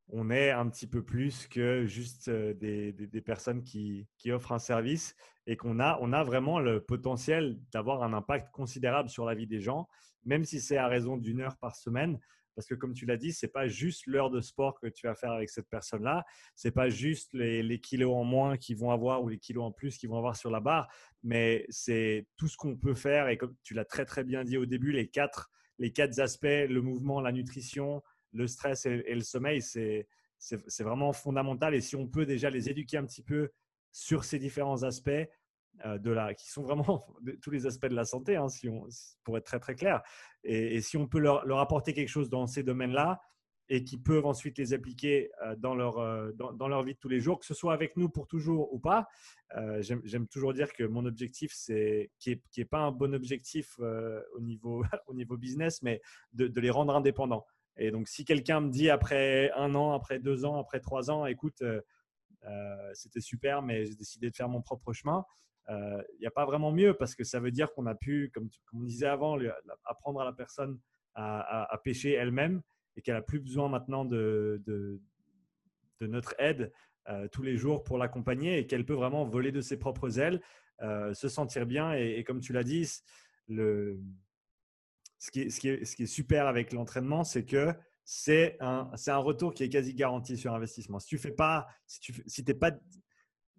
on est un petit peu plus que juste des, personnes qui, qui, offrent un service et qu'on a, on a vraiment le potentiel d'avoir un impact considérable sur la vie des gens, même si c'est à raison d'une heure par semaine. Parce que comme tu l'as dit, c'est pas juste l'heure de sport que tu vas faire avec cette personne-là. C'est pas juste les, kilos en moins qu'ils vont avoir ou les kilos en plus qu'ils vont avoir sur la barre, mais c'est tout ce qu'on peut faire. Et comme tu l'as très très bien dit au début, les quatre, les quatre aspects, le mouvement, la nutrition, le stress et, le sommeil, c'est vraiment fondamental. Et si on peut déjà les éduquer un petit peu sur ces différents aspects, euh, de la, qui sont vraiment tous les aspects de la santé, hein, on, pour être très très clair. Et, si on peut leur, apporter quelque chose dans ces domaines-là et qui peuvent ensuite les appliquer euh, dans, leur, euh, dans, leur vie de tous les jours, que ce soit avec nous pour toujours ou pas, j'aime toujours dire que mon objectif, c'est qui n'est est pas un bon objectif au, niveau, au niveau business, mais de, les rendre indépendants. Et donc, si quelqu'un me dit après un an, après deux ans, après trois ans, écoute, c'était super, mais j'ai décidé de faire mon propre chemin, il euh, n'y a pas vraiment mieux parce que ça veut dire qu'on a pu, comme, on disait avant, apprendre à la personne à, pêcher elle-même et qu'elle n'a plus besoin maintenant de, notre aide euh, tous les jours pour l'accompagner et qu'elle peut vraiment voler de ses propres ailes, euh, se sentir bien. Et, comme tu l'as dit, le, ce, qui est, super avec l'entraînement, c'est que c'est un, retour qui est quasi garanti sur investissement. Si tu fais pas, si tu si pas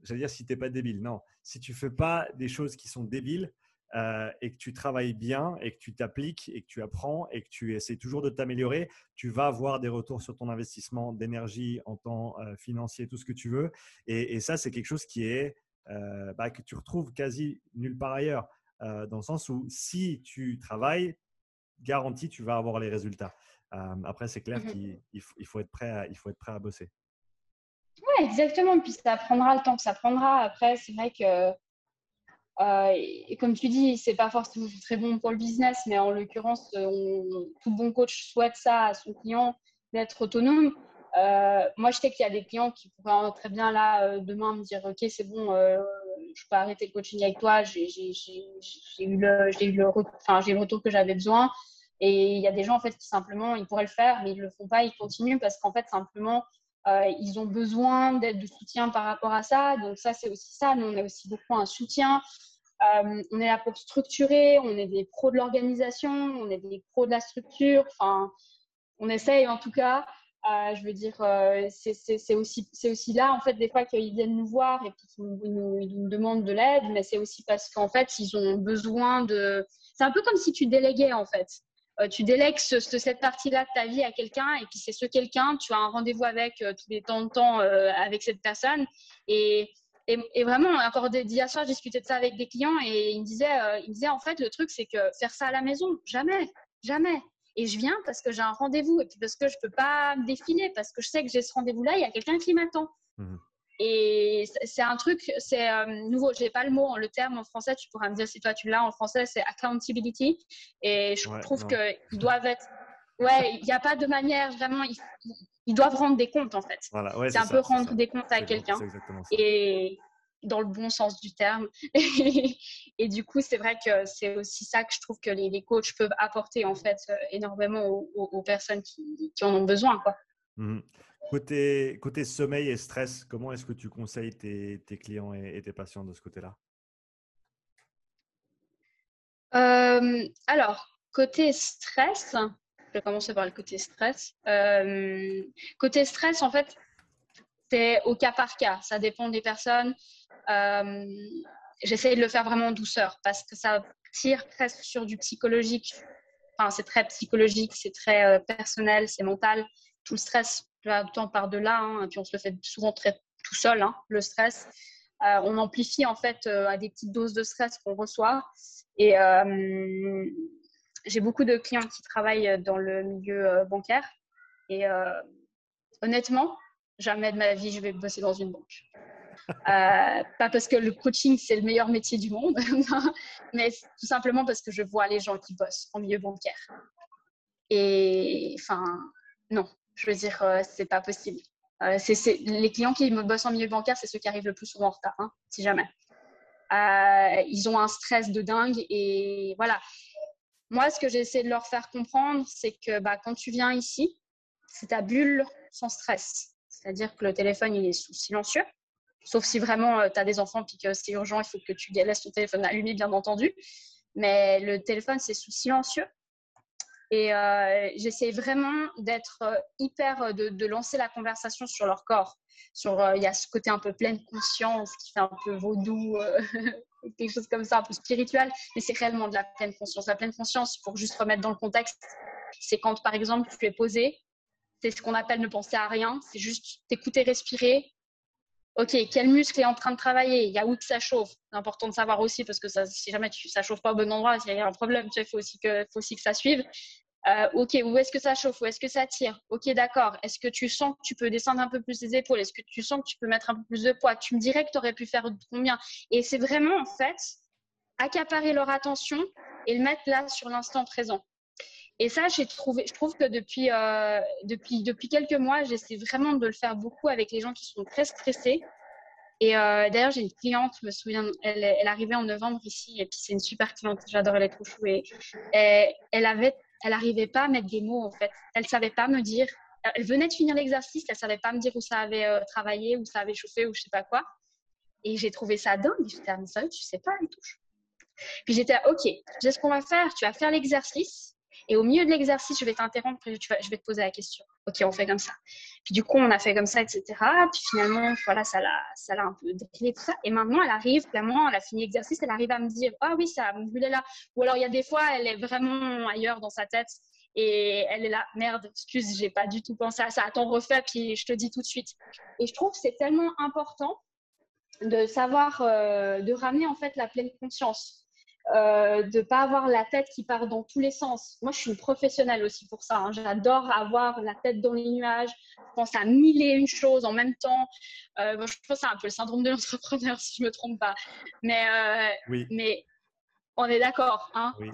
j'allais dire si tu n'es pas débile. Non, si tu fais pas des choses qui sont débiles euh, et que tu travailles bien et que tu t'appliques et que tu apprends et que tu essaies toujours de t'améliorer, tu vas avoir des retours sur ton investissement d'énergie en temps euh, financier, tout ce que tu veux. Et, ça, c'est quelque chose qui est euh, bah, que tu retrouves quasi nulle part ailleurs, dans le sens où si tu travailles, garanti, tu vas avoir les résultats. après, c'est clair mmh qu'il faut être prêt il faut être prêt à bosser. Oui, exactement. Puis ça prendra le temps que ça prendra. Après, c'est vrai que, euh, et comme tu dis, c'est pas forcément très bon pour le business, mais en l'occurrence, tout bon coach souhaite ça à son client d'être autonome. Euh, moi, je sais qu'il y a des clients qui pourraient très bien là euh, demain me dire Ok, c'est bon, je peux arrêter le coaching avec toi, j'ai eu, le, retour que j'avais besoin. Et il y a des gens en fait qui simplement ils pourraient le faire, mais ils le font pas, ils continuent parce qu'en fait simplement euh, ils ont besoin d'aide, de soutien par rapport à ça. Donc ça, c'est aussi ça. Nous, on est aussi beaucoup un soutien. Euh, on est là pour structurer. On est des pros de l'organisation. On est des pros de la structure. Enfin, on essaye en tout cas. Euh, je veux dire, c'est aussi, là, en fait, des fois qu'ils viennent nous voir et puis qu'ils nous, demandent de l'aide, mais c'est aussi parce qu'en fait, ils ont besoin de... C'est un peu comme si tu déléguais, en fait. Euh, tu délègues cette partie-là de ta vie à quelqu'un et puis c'est ce quelqu'un, tu as un rendez-vous avec euh, tous les temps de temps euh, avec cette personne. Et, et, vraiment, encore d'hier soir, j'ai discuté de ça avec des clients et ils disaient, il me disaient en fait, le truc, c'est que faire ça à la maison, jamais, jamais. Et je viens parce que j'ai un rendez-vous et puis parce que je peux pas me défiler parce que je sais que j'ai ce rendez-vous-là, il y a quelqu'un qui m'attend. Mmh. Et c'est un truc, c'est euh, nouveau, j'ai pas le mot, le terme en français, tu pourras me dire si toi tu l'as en français, c'est accountability. Et je trouve qu'ils doivent être. Ouais, il n'y a pas de manière vraiment. Ils, doivent rendre des comptes en fait. c'est un peu rendre des comptes à quelqu'un. Et dans le bon sens du terme. et du coup, c'est vrai que c'est aussi ça que je trouve que les, coachs peuvent apporter en fait euh, énormément aux, personnes qui, qui, en ont besoin. Quoi. Mmh Côté, côté sommeil et stress, comment est-ce que tu conseilles tes, tes clients et, tes patients de ce côté-là? Euh, Alors, côté stress, je vais commencer par le côté stress. Euh, côté stress, en fait, c'est au cas par cas. Ça dépend des personnes. Euh, J'essaie de le faire vraiment en douceur parce que ça tire presque sur du psychologique. Enfin, c'est très psychologique, c'est très euh, personnel, c'est mental. Tout le stress temps par de là, hein, puis on se le fait souvent très tout seul, hein, le stress. Euh, on amplifie en fait à des petites doses de stress qu'on reçoit. Et j'ai beaucoup de clients qui travaillent dans le milieu bancaire. Et honnêtement, jamais de ma vie je vais bosser dans une banque. Pas parce que le coaching c'est le meilleur métier du monde, mais tout simplement parce que je vois les gens qui bossent en milieu bancaire. Et enfin, non, je veux dire, euh, c'est pas possible. Euh, les clients qui bossent en milieu bancaire, c'est ceux qui arrivent le plus souvent en retard, hein, si jamais. Euh, ils ont un stress de dingue et voilà. Moi, ce que j'essaie de leur faire comprendre, c'est que bah, quand tu viens ici, c'est ta bulle sans stress. C'est-à-dire que le téléphone, il est sous silencieux. Sauf si vraiment tu as des enfants et que c'est urgent, il faut que tu laisses ton téléphone allumé, bien entendu. Mais le téléphone, c'est sous silencieux. Et euh, j'essaie vraiment d'être euh, hyper, euh, de, lancer la conversation sur leur corps. Il y a ce côté un peu pleine conscience qui fait un peu vaudou, quelque chose comme ça, un peu spirituel, mais c'est réellement de la pleine conscience. La pleine conscience, pour juste remettre dans le contexte, c'est quand par exemple tu es posé, c'est ce qu'on appelle ne penser à rien, c'est juste t'écouter, respirer. Ok, quel muscle est en train de travailler? Il y a où que ça chauffe? C'est important de savoir aussi parce que ça, si jamais tu, ça chauffe pas au bon endroit, il y a un problème. Il faut aussi que, faut que ça suive. Euh, ok, où est-ce que ça chauffe? Où est-ce que ça tire? Ok, d'accord. Est-ce que tu sens que tu peux descendre un peu plus les épaules? Est-ce que tu sens que tu peux mettre un peu plus de poids? Tu me dirais que tu aurais pu faire combien? Et c'est vraiment, en fait, accaparer leur attention et le mettre là sur l'instant présent. Et ça, j'ai je trouve que depuis, euh, depuis, depuis quelques mois, j'essaie vraiment de le faire beaucoup avec les gens qui sont très stressés. Et euh, d'ailleurs, j'ai une cliente, je me souviens, elle, elle arrivait en novembre ici, et puis c'est une super cliente, j'adore, est trop chou. Et, elle avait elle n'arrivait pas à mettre des mots en fait. Elle savait pas me dire. Elle venait de finir l'exercice, elle savait pas me dire où ça avait euh, travaillé, où ça avait chauffé, ou je sais pas quoi. Et j'ai trouvé ça dingue. J'étais à ça, tu sais pas les touches. Puis j'étais ok, sais ce qu'on va faire? Tu vas faire l'exercice et au milieu de l'exercice, je vais t'interrompre et je vais te poser la question. Ok, on fait comme ça. Puis du coup, on a fait comme ça, etc. Puis finalement, voilà, ça l'a, ça l'a un peu décliné tout ça. Et maintenant, elle arrive, clairement, elle a fini l'exercice, elle arrive à me dire, ah oui, ça me là. Ou alors, il y a des fois, elle est vraiment ailleurs dans sa tête et elle est là, merde, excuse, j'ai pas du tout pensé à ça. Attends, refais, puis je te dis tout de suite. Et je trouve que c'est tellement important de savoir, euh, de ramener en fait la pleine conscience euh, de ne pas avoir la tête qui part dans tous les sens. Moi, je suis une professionnelle aussi pour ça. Hein. J'adore avoir la tête dans les nuages. Je pense à mille et une choses en même temps. Euh, je pense que c'est un peu le syndrome de l'entrepreneur, si je ne me trompe pas. Mais, euh, mais on est d'accord. Hein oui.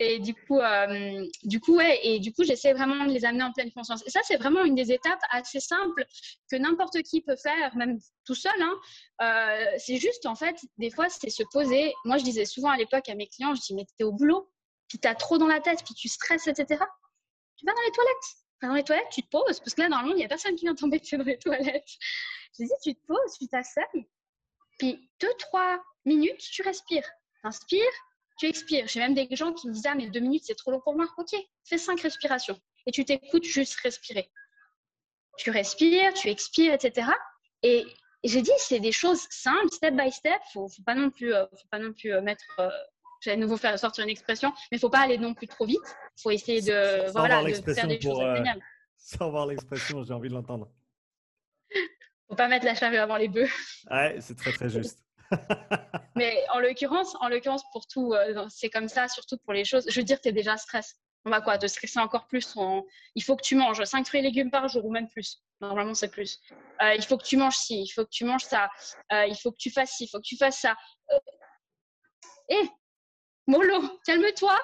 Et du coup, euh, du coup, et du coup, j'essaie vraiment de les amener en pleine conscience. Et ça, c'est vraiment une des étapes assez simples que n'importe qui peut faire, même tout seul. Hein. Euh, c'est juste, en fait, des fois, c'est se poser. Moi, je disais souvent à l'époque à mes clients, je dis, mais t'es au boulot, puis t'as trop dans la tête, puis tu stresses, etc. Tu vas dans les toilettes. dans les toilettes, tu te poses, parce que là, normalement, il n'y a personne qui vient t'embêter dans les toilettes. Je dis, tu te poses, tu t'asseyes, puis deux, trois minutes, tu respires. Inspire, tu expires. J'ai même des gens qui me disent Ah, mais deux minutes, c'est trop long pour moi. Ok, fais cinq respirations et tu t'écoutes juste respirer. Tu respires, tu expires, etc. Et j'ai dit, c'est des choses simples, step by step. Faut, faut pas non plus, euh, faut pas non plus euh, mettre. Euh, J'allais nouveau faire sortir une expression, mais faut pas aller non plus trop vite. Faut essayer de, voilà, de faire des choses euh, Sans voir l'expression, j'ai envie de l'entendre. faut pas mettre la charrue avant les bœufs. Ouais, c'est très très juste. Mais en l'occurrence, en l'occurrence pour tout, euh, c'est comme ça, surtout pour les choses. Je veux dire, tu es déjà stress. on va quoi Te stresser encore plus. Il faut que tu manges 5 fruits et légumes par jour ou même plus. Normalement, c'est plus. Euh, il faut que tu manges ci, il faut que tu manges ça, euh, il faut que tu fasses ci, il faut que tu fasses ça. Hé, euh, mollo, calme-toi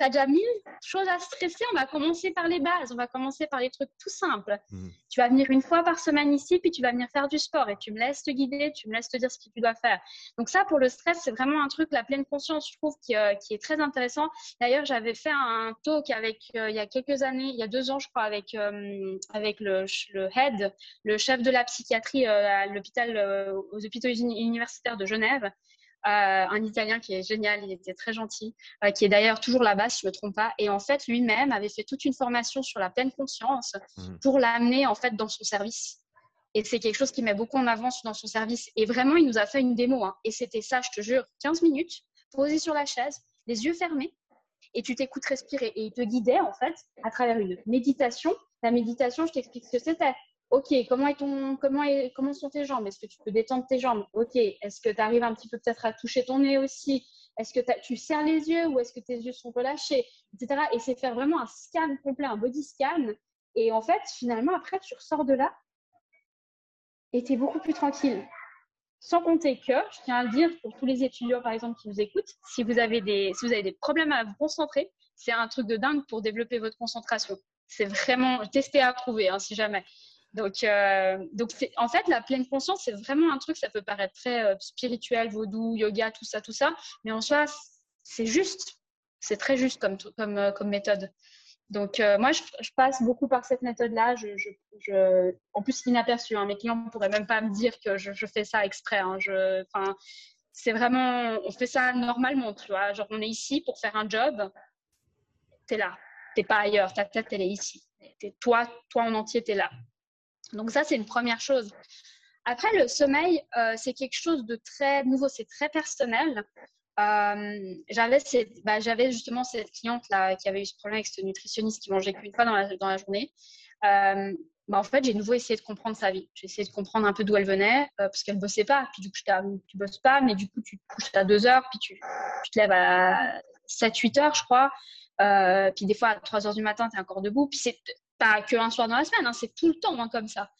tu as déjà mille choses à stresser. On va commencer par les bases. On va commencer par les trucs tout simples. Hmm. Tu vas venir une fois par semaine ici, puis tu vas venir faire du sport et tu me laisses te guider, tu me laisses te dire ce que tu dois faire. Donc ça, pour le stress, c'est vraiment un truc, la pleine conscience, je trouve, qui, euh, est très intéressant. D'ailleurs, j'avais fait un talk avec, euh, il y a quelques années, il y a deux ans, je crois, avec, euh, avec le, le, head, le chef de la psychiatrie à l'hôpital, aux hôpitaux universitaires de Genève. Euh, un Italien qui est génial, il était très gentil, euh, qui est d'ailleurs toujours là-bas, si je ne me trompe pas. Et en fait, lui-même avait fait toute une formation sur la pleine conscience mhm. pour l'amener en fait dans son service. Et c'est quelque chose qui met beaucoup en avance dans son service. Et vraiment, il nous a fait une démo. Hein. Et c'était ça, je te jure, 15 minutes, posé sur la chaise, les yeux fermés, et tu t'écoutes respirer. Et il te guidait en fait à travers une méditation. La méditation, je t'explique ce que c'était. Ok, comment, sont tes jambes? Est-ce que tu peux détendre tes jambes? Ok, est-ce que tu arrives un petit peu peut-être à toucher ton nez aussi? Est-ce que tu serres les yeux ou est-ce que tes yeux sont relâchés Etc. Et c'est faire vraiment un scan complet, un body scan. Et en fait, finalement, après, tu ressors de là et tu es beaucoup plus tranquille. Sans compter que, je tiens à le dire pour tous les étudiants, par exemple, qui nous écoutent, si vous avez des, problèmes à vous concentrer, c'est un truc de dingue pour développer votre concentration. C'est vraiment testé à approuver, hein, si jamais. Donc, euh, donc en fait, la pleine conscience, c'est vraiment un truc, ça peut paraître très euh, spirituel, vaudou, yoga, tout ça, tout ça, mais en soi, c'est juste, c'est très juste comme, euh, comme méthode. Donc, moi, je, passe beaucoup par cette méthode-là. En plus, inaperçu. Hein, mes clients ne pourraient même pas me dire que je, fais ça exprès. Hein, c'est vraiment, on fait ça normalement, tu vois. Genre, on est ici pour faire un job. Tu es là. Tu n'es pas ailleurs. Ta tête, elle est ici. Es, toi, toi en entier, tu es là. Donc ça, c'est une première chose. Après, le sommeil, euh, c'est quelque chose de très nouveau, c'est très personnel. Euh, bah, j'avais justement cette cliente là qui avait eu ce problème avec ce nutritionniste qui mangeait qu'une fois dans la, dans la journée. Euh, bah, en fait, j'ai nouveau essayé de comprendre sa vie. J'ai essayé de comprendre un peu d'où elle venait, parce qu'elle ne bossait pas. Puis du coup, tu bosses pas, mais du coup, tu te couches à 2 heures, puis tu, te lèves à 7-8 heures, je crois. puis des fois, à 3 heures du matin, tu es encore debout. Puis pas qu'un soir dans la semaine, hein, c'est tout le temps hein, comme ça.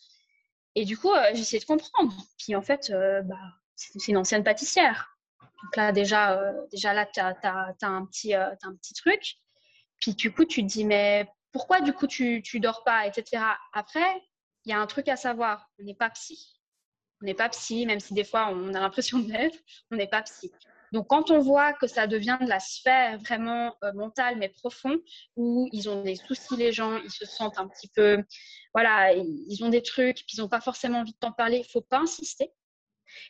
Et du coup, euh, j'essaie de comprendre. Puis en fait, euh, bah, c'est une ancienne pâtissière. Donc là, déjà, euh, déjà là, tu as, un petit, un petit truc. Puis du coup, tu te dis, mais pourquoi du coup tu, tu dors pas, etc. Après, il y a un truc à savoir. On n'est pas psy. On n'est pas psy, même si des fois on a l'impression d'être, on n'est pas psy. Donc, quand on voit que ça devient de la sphère vraiment euh, mentale, mais profond, où ils ont des soucis, les gens, ils se sentent un petit peu, voilà, ils ont des trucs, puis ils n'ont pas forcément envie de t'en parler, il ne faut pas insister.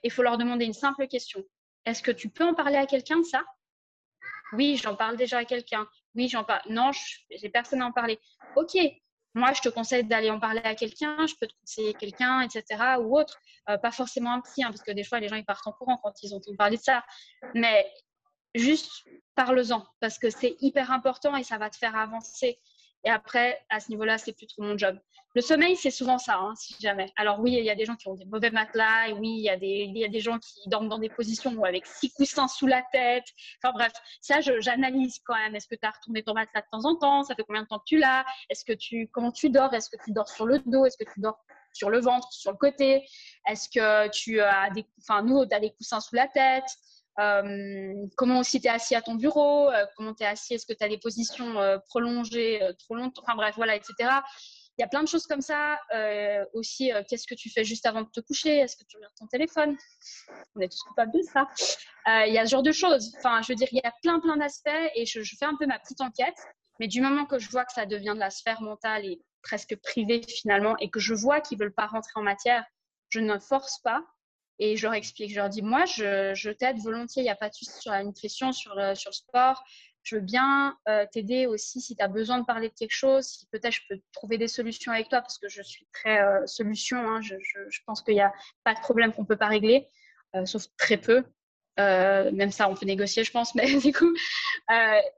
Il faut leur demander une simple question. Est-ce que tu peux en parler à quelqu'un de ça? Oui, j'en parle déjà à quelqu'un. Oui, j'en parle. Non, j'ai personne à en parler. Ok, moi, je te conseille d'aller en parler à quelqu'un, je peux te conseiller quelqu'un, etc. ou autre. Euh, pas forcément un psy, hein, parce que des fois, les gens, ils partent en courant quand ils entendent parler de ça. Mais juste parle-en, parce que c'est hyper important et ça va te faire avancer. Et après, à ce niveau-là, c'est plus trop mon job. Le sommeil, c'est souvent ça, hein, si jamais. Alors oui, il y a des gens qui ont des mauvais matelas, et oui, il y, a des, il y a des gens qui dorment dans des positions avec six coussins sous la tête. Enfin bref, ça, j'analyse quand même. Est-ce que tu as retourné ton matelas de temps en temps? Ça fait combien de temps que tu l'as? Est-ce que tu, comment tu dors? Est-ce que tu dors sur le dos? Est-ce que tu dors sur le ventre, sur le côté? Est-ce que tu as des, enfin nous, as des coussins sous la tête? Euh, comment aussi tu es assis à ton bureau, euh, comment tu es assis, est-ce que tu as des positions euh, prolongées trop longtemps, enfin bref, voilà, etc. Il y a plein de choses comme ça. aussi, qu'est-ce que tu fais juste avant de te coucher? Est-ce que tu regardes ton téléphone? On est tous coupables de ça. Il y a ce genre de choses. Enfin, je veux dire, il y a plein, plein d'aspects et je, je, fais un peu ma petite enquête. Mais du moment que je vois que ça devient de la sphère mentale et presque privée finalement et que je vois qu'ils ne veulent pas rentrer en matière, je ne force pas et je leur explique, je leur dis, moi, je, t'aide volontiers, il n'y a pas de souci sur la nutrition, sur le, sport. Je veux bien euh, t'aider aussi si tu as besoin de parler de quelque chose, si peut-être je peux trouver des solutions avec toi, parce que je suis très euh, solution. Hein. je, je, pense qu'il n'y a pas de problème qu'on ne peut pas régler, euh, sauf très peu. même ça, on peut négocier, je pense, mais du coup,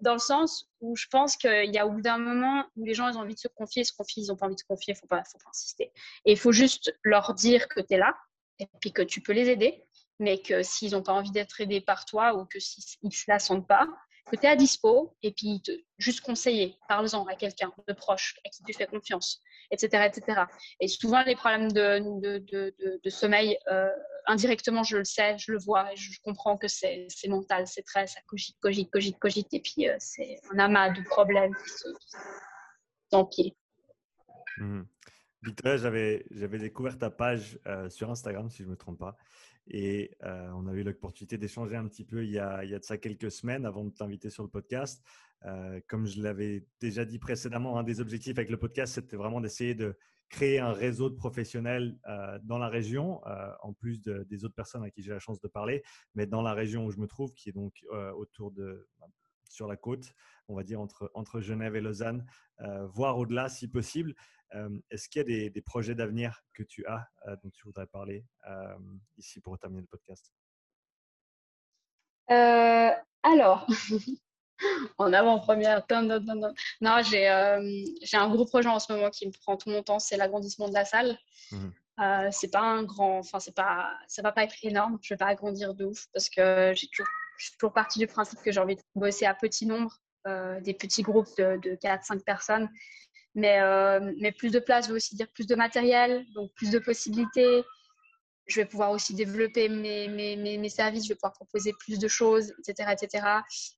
dans le sens où je pense qu'il y a au bout d'un moment où les gens ils ont envie de se confier, ils se confient, ils n'ont pas envie de se confier, il ne faut pas insister. Et il faut juste leur dire que tu es là, et puis que tu peux les aider, mais que s'ils n'ont pas envie d'être aidés par toi ou que s'ils ne se la sentent pas, que tu es à dispo et puis juste conseiller, parle-en à quelqu'un de proche, à qui tu fais confiance, etc. etc. Et souvent, les problèmes de, de, sommeil, euh, indirectement, je le sais, je le vois, je comprends que c'est mental, c'est très, ça cogite, cogite, cogite, cogite, et puis euh, c'est un amas de problèmes qui s'empilent. Mmh. Victoria, j'avais, découvert ta page euh, sur Instagram, si je ne me trompe pas. Et euh, on a eu l'opportunité d'échanger un petit peu il y, a, de ça quelques semaines avant de t'inviter sur le podcast. Euh, comme je l'avais déjà dit précédemment, un des objectifs avec le podcast, c'était vraiment d'essayer de créer un réseau de professionnels dans la région, en plus des autres personnes à qui j'ai la chance de parler, mais dans la région où je me trouve, qui est donc autour de, sur la côte, on va dire entre Genève et Lausanne, voire au-delà si possible. Est-ce qu'il y a des, projets d'avenir que tu as dont tu voudrais parler ici pour terminer le podcast? Euh, Alors, en avant-première, non, j'ai un gros projet en ce moment qui me prend tout mon temps, c'est l'agrandissement de la salle. Mmh euh, c'est pas un grand, enfin c'est pas, ça va pas être énorme. Je vais pas agrandir de ouf parce que j'ai toujours, toujours partie du principe que j'ai envie de bosser à petit nombre, euh, des petits groupes de, de 4-5 personnes mais, euh, mais plus de place veut aussi dire plus de matériel, donc plus de possibilités. Je vais pouvoir aussi développer mes, mes, mes, services, je vais pouvoir proposer plus de choses, etc., etc.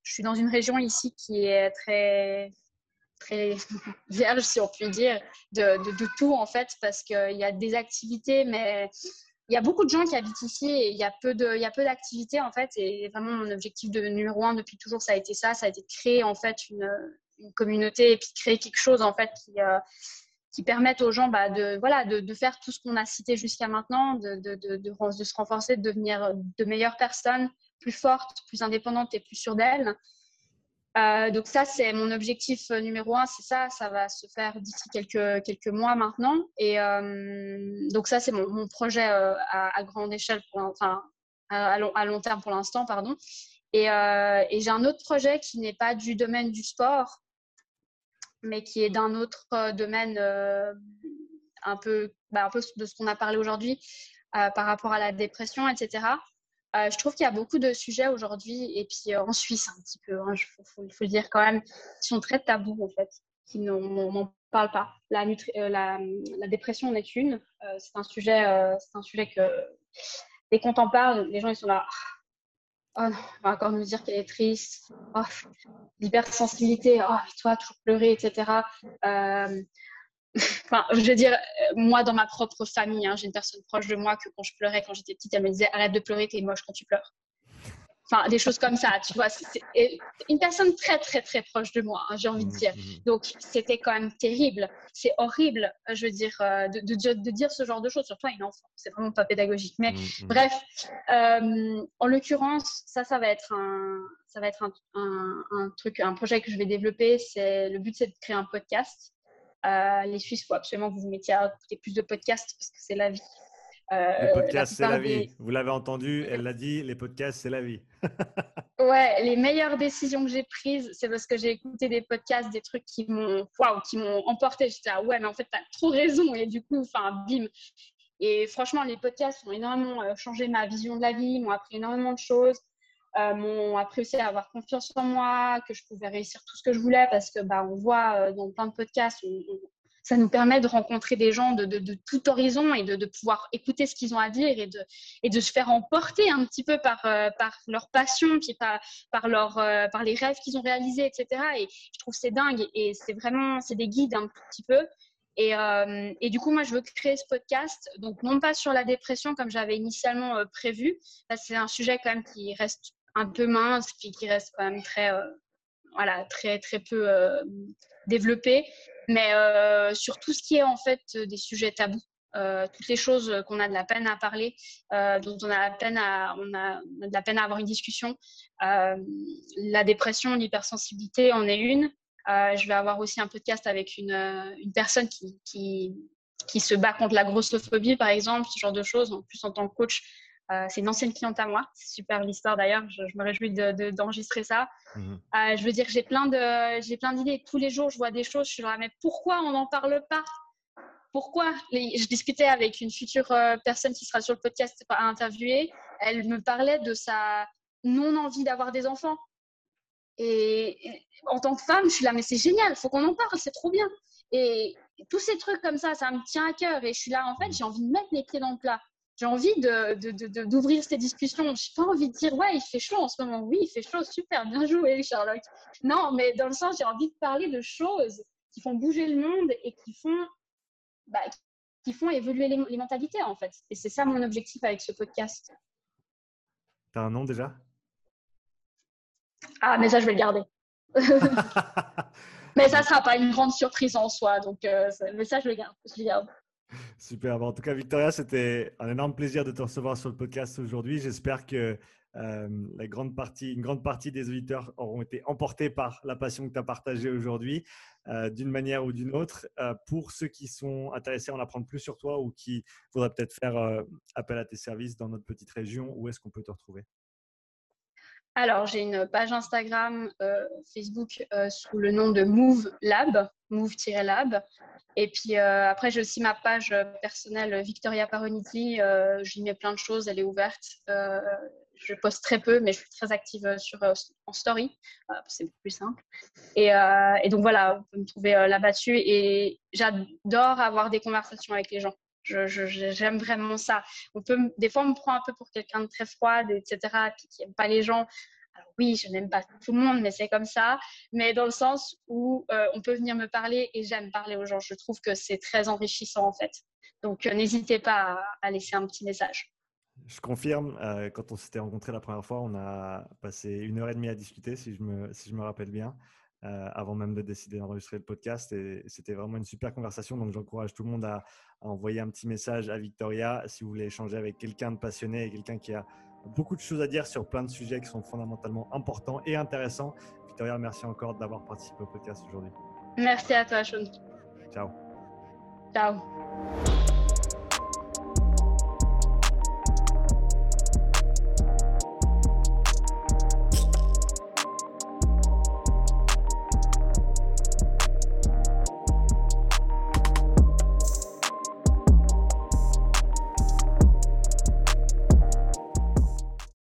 Je suis dans une région ici qui est très, très vierge, si on peut dire, de, de, tout en fait, parce qu'il y a des activités, mais il y a beaucoup de gens qui habitent ici et il y a peu de, il y a peu d'activités en fait. Et vraiment, mon objectif de numéro un depuis toujours, ça a été ça, ça a été de créer en fait une, une communauté et puis créer quelque chose en fait qui, euh, qui permette aux gens bah, de, voilà, de, de, faire tout ce qu'on a cité jusqu'à maintenant, de, de, de, se renforcer, de devenir de meilleures personnes, plus fortes, plus indépendantes et plus sûres d'elles. Euh, donc ça, c'est mon objectif numéro un, c'est ça, ça va se faire d'ici quelques, quelques mois maintenant. Et euh, donc ça, c'est mon, mon, projet à, grande échelle, pour, enfin à long, à long terme pour l'instant, pardon. Et, et j'ai un autre projet qui n'est pas du domaine du sport, mais qui est d'un autre euh, domaine euh, un, peu, bah, un peu de ce qu'on a parlé aujourd'hui euh, par rapport à la dépression, etc. je trouve qu'il y a beaucoup de sujets aujourd'hui, et puis en Suisse un petit peu, il hein, faut, le dire quand même, qui sont très tabous en fait, qui n'en parlent pas. La, dépression en est une. c'est un sujet, un sujet que dès qu'on t'en parle, les gens ils sont là. Oh non, on va encore nous dire qu'elle est triste. Oh, l'hypersensibilité, oh, toi, toujours pleurer, etc. Euh, enfin, je veux dire, euh, moi, dans ma propre famille, hein, j'ai une personne proche de moi que quand je pleurais, quand j'étais petite, elle me disait arrête de pleurer, t'es moche quand tu pleures. Enfin, des choses comme ça, tu vois. C'est une personne très, très, très proche de moi, hein, j'ai envie de mmh, dire. Mmh. Donc, c'était quand même terrible. C'est horrible, je veux dire, euh, de, de, dire ce genre de choses, surtout à une enfant. C'est vraiment pas pédagogique. Mais mmh, bref, euh, en l'occurrence, ça, ça va être un, ça va être un, un, truc, un projet que je vais développer. C'est le but, c'est de créer un podcast. Euh, les Suisses, il faut absolument que vous vous mettiez à écouter plus de podcasts parce que c'est la vie. Euh, les podcasts, c'est la vie. Vous l'avez entendu, elle l'a dit, les podcasts, c'est la vie. ouais, les meilleures décisions que j'ai prises, c'est parce que j'ai écouté des podcasts, des trucs qui m'ont waouh, qui m'ont emporté. J'étais ah ouais, mais en fait, tu as trop raison. Et du coup, enfin, bim. Et franchement, les podcasts ont énormément euh, changé ma vision de la vie, m'ont appris énormément de choses, euh, m'ont appris aussi à avoir confiance en moi, que je pouvais réussir tout ce que je voulais parce que bah, on voit dans plein de podcasts, ça nous permet de rencontrer des gens de, tout horizon et de, pouvoir écouter ce qu'ils ont à dire et de, se faire emporter un petit peu par, euh, par leur passion, puis par, euh, les rêves qu'ils ont réalisés, etc. Et je trouve c'est dingue et c'est vraiment, c'est des guides un petit peu. Et, euh, et, du coup, moi, je veux créer ce podcast, donc non pas sur la dépression comme j'avais initialement prévu. C'est un sujet quand même qui reste un peu mince, puis qui reste quand même très, voilà, très, très peu développé mais euh, sur tout ce qui est en fait des sujets tabous. Euh, toutes les choses qu'on a de la peine à parler, euh, dont on a, la peine à, on a, de la peine à avoir une discussion. la dépression, l'hypersensibilité en est une. je vais avoir aussi un podcast avec une, une personne qui, qui, qui, se bat contre la grossophobie, par exemple, ce genre de choses. En plus, en tant que coach, euh, c'est une ancienne cliente à moi. C'est super l'histoire d'ailleurs. Je, me réjouis d'enregistrer de, ça. Mhm. Euh, je veux dire, j'ai plein de, j'ai plein d'idées. Tous les jours, je vois des choses. Je suis là, mais pourquoi on n'en parle pas? Pourquoi? Je discutais avec une future euh, personne qui sera sur le podcast à interviewer. Elle me parlait de sa non envie d'avoir des enfants. Et, en tant que femme, je suis là, mais c'est génial, il faut qu'on en parle, c'est trop bien. Et tous ces trucs comme ça, ça me tient à cœur. Et je suis là, en fait, j'ai envie de mettre les pieds dans le plat. J'ai envie d'ouvrir de, de, ces discussions. Je n'ai pas envie de dire, ouais, il fait chaud en ce moment. Oui, il fait chaud, super, bien joué, Sherlock. Non, mais dans le sens, j'ai envie de parler de choses qui font bouger le monde et qui font, bah, qui font évoluer les, les mentalités, en fait. Et c'est ça mon objectif avec ce podcast. Tu as un nom déjà? Ah, mais ça, je vais le garder. mais ça ne sera pas une grande surprise en soi. Donc, euh, mais ça, je le garde. Je le garde. Super. en tout cas, Victoria, c'était un énorme plaisir de te recevoir sur le podcast aujourd'hui. J'espère que euh, la grande partie, une grande partie des auditeurs auront été emportés par la passion que tu as partagée aujourd'hui, euh, d'une manière ou d'une autre. Euh, pour ceux qui sont intéressés à en apprendre plus sur toi ou qui voudraient peut-être faire appel à tes services dans notre petite région, où est-ce qu'on peut te retrouver? Alors, j'ai une page Instagram, Facebook sous le nom de Move Lab, Move-Lab. Et puis après, j'ai aussi ma page personnelle Victoria Paroniti. J'y mets plein de choses, elle est ouverte je poste très peu, mais je suis très active euh, sur, euh, en story. Euh, c'est plus simple. Et, et, donc voilà, on peut me trouver là-dessus. Et j'adore avoir des conversations avec les gens. J'aime je, vraiment ça. Des fois, on me prend un peu pour quelqu'un de très froide, etc., puis qui n'aime pas les gens. Alors oui, je n'aime pas tout le monde, mais c'est comme ça. Mais dans le sens où on peut venir me parler et j'aime parler aux gens. Je trouve que c'est très enrichissant en fait. Donc n'hésitez pas à laisser un petit message. Je confirme, euh, quand on s'était rencontrés la première fois, on a passé une heure et demie à discuter, si je me, si je me rappelle bien, euh, avant même de décider d'enregistrer le podcast. Et c'était vraiment une super conversation. Donc, j'encourage tout le monde à, envoyer un petit message à Victoria si vous voulez échanger avec quelqu'un de passionné et quelqu'un qui a beaucoup de choses à dire sur plein de sujets qui sont fondamentalement importants et intéressants. Victoria, merci encore d'avoir participé au podcast aujourd'hui. Merci à toi, Sean. Ciao. Ciao.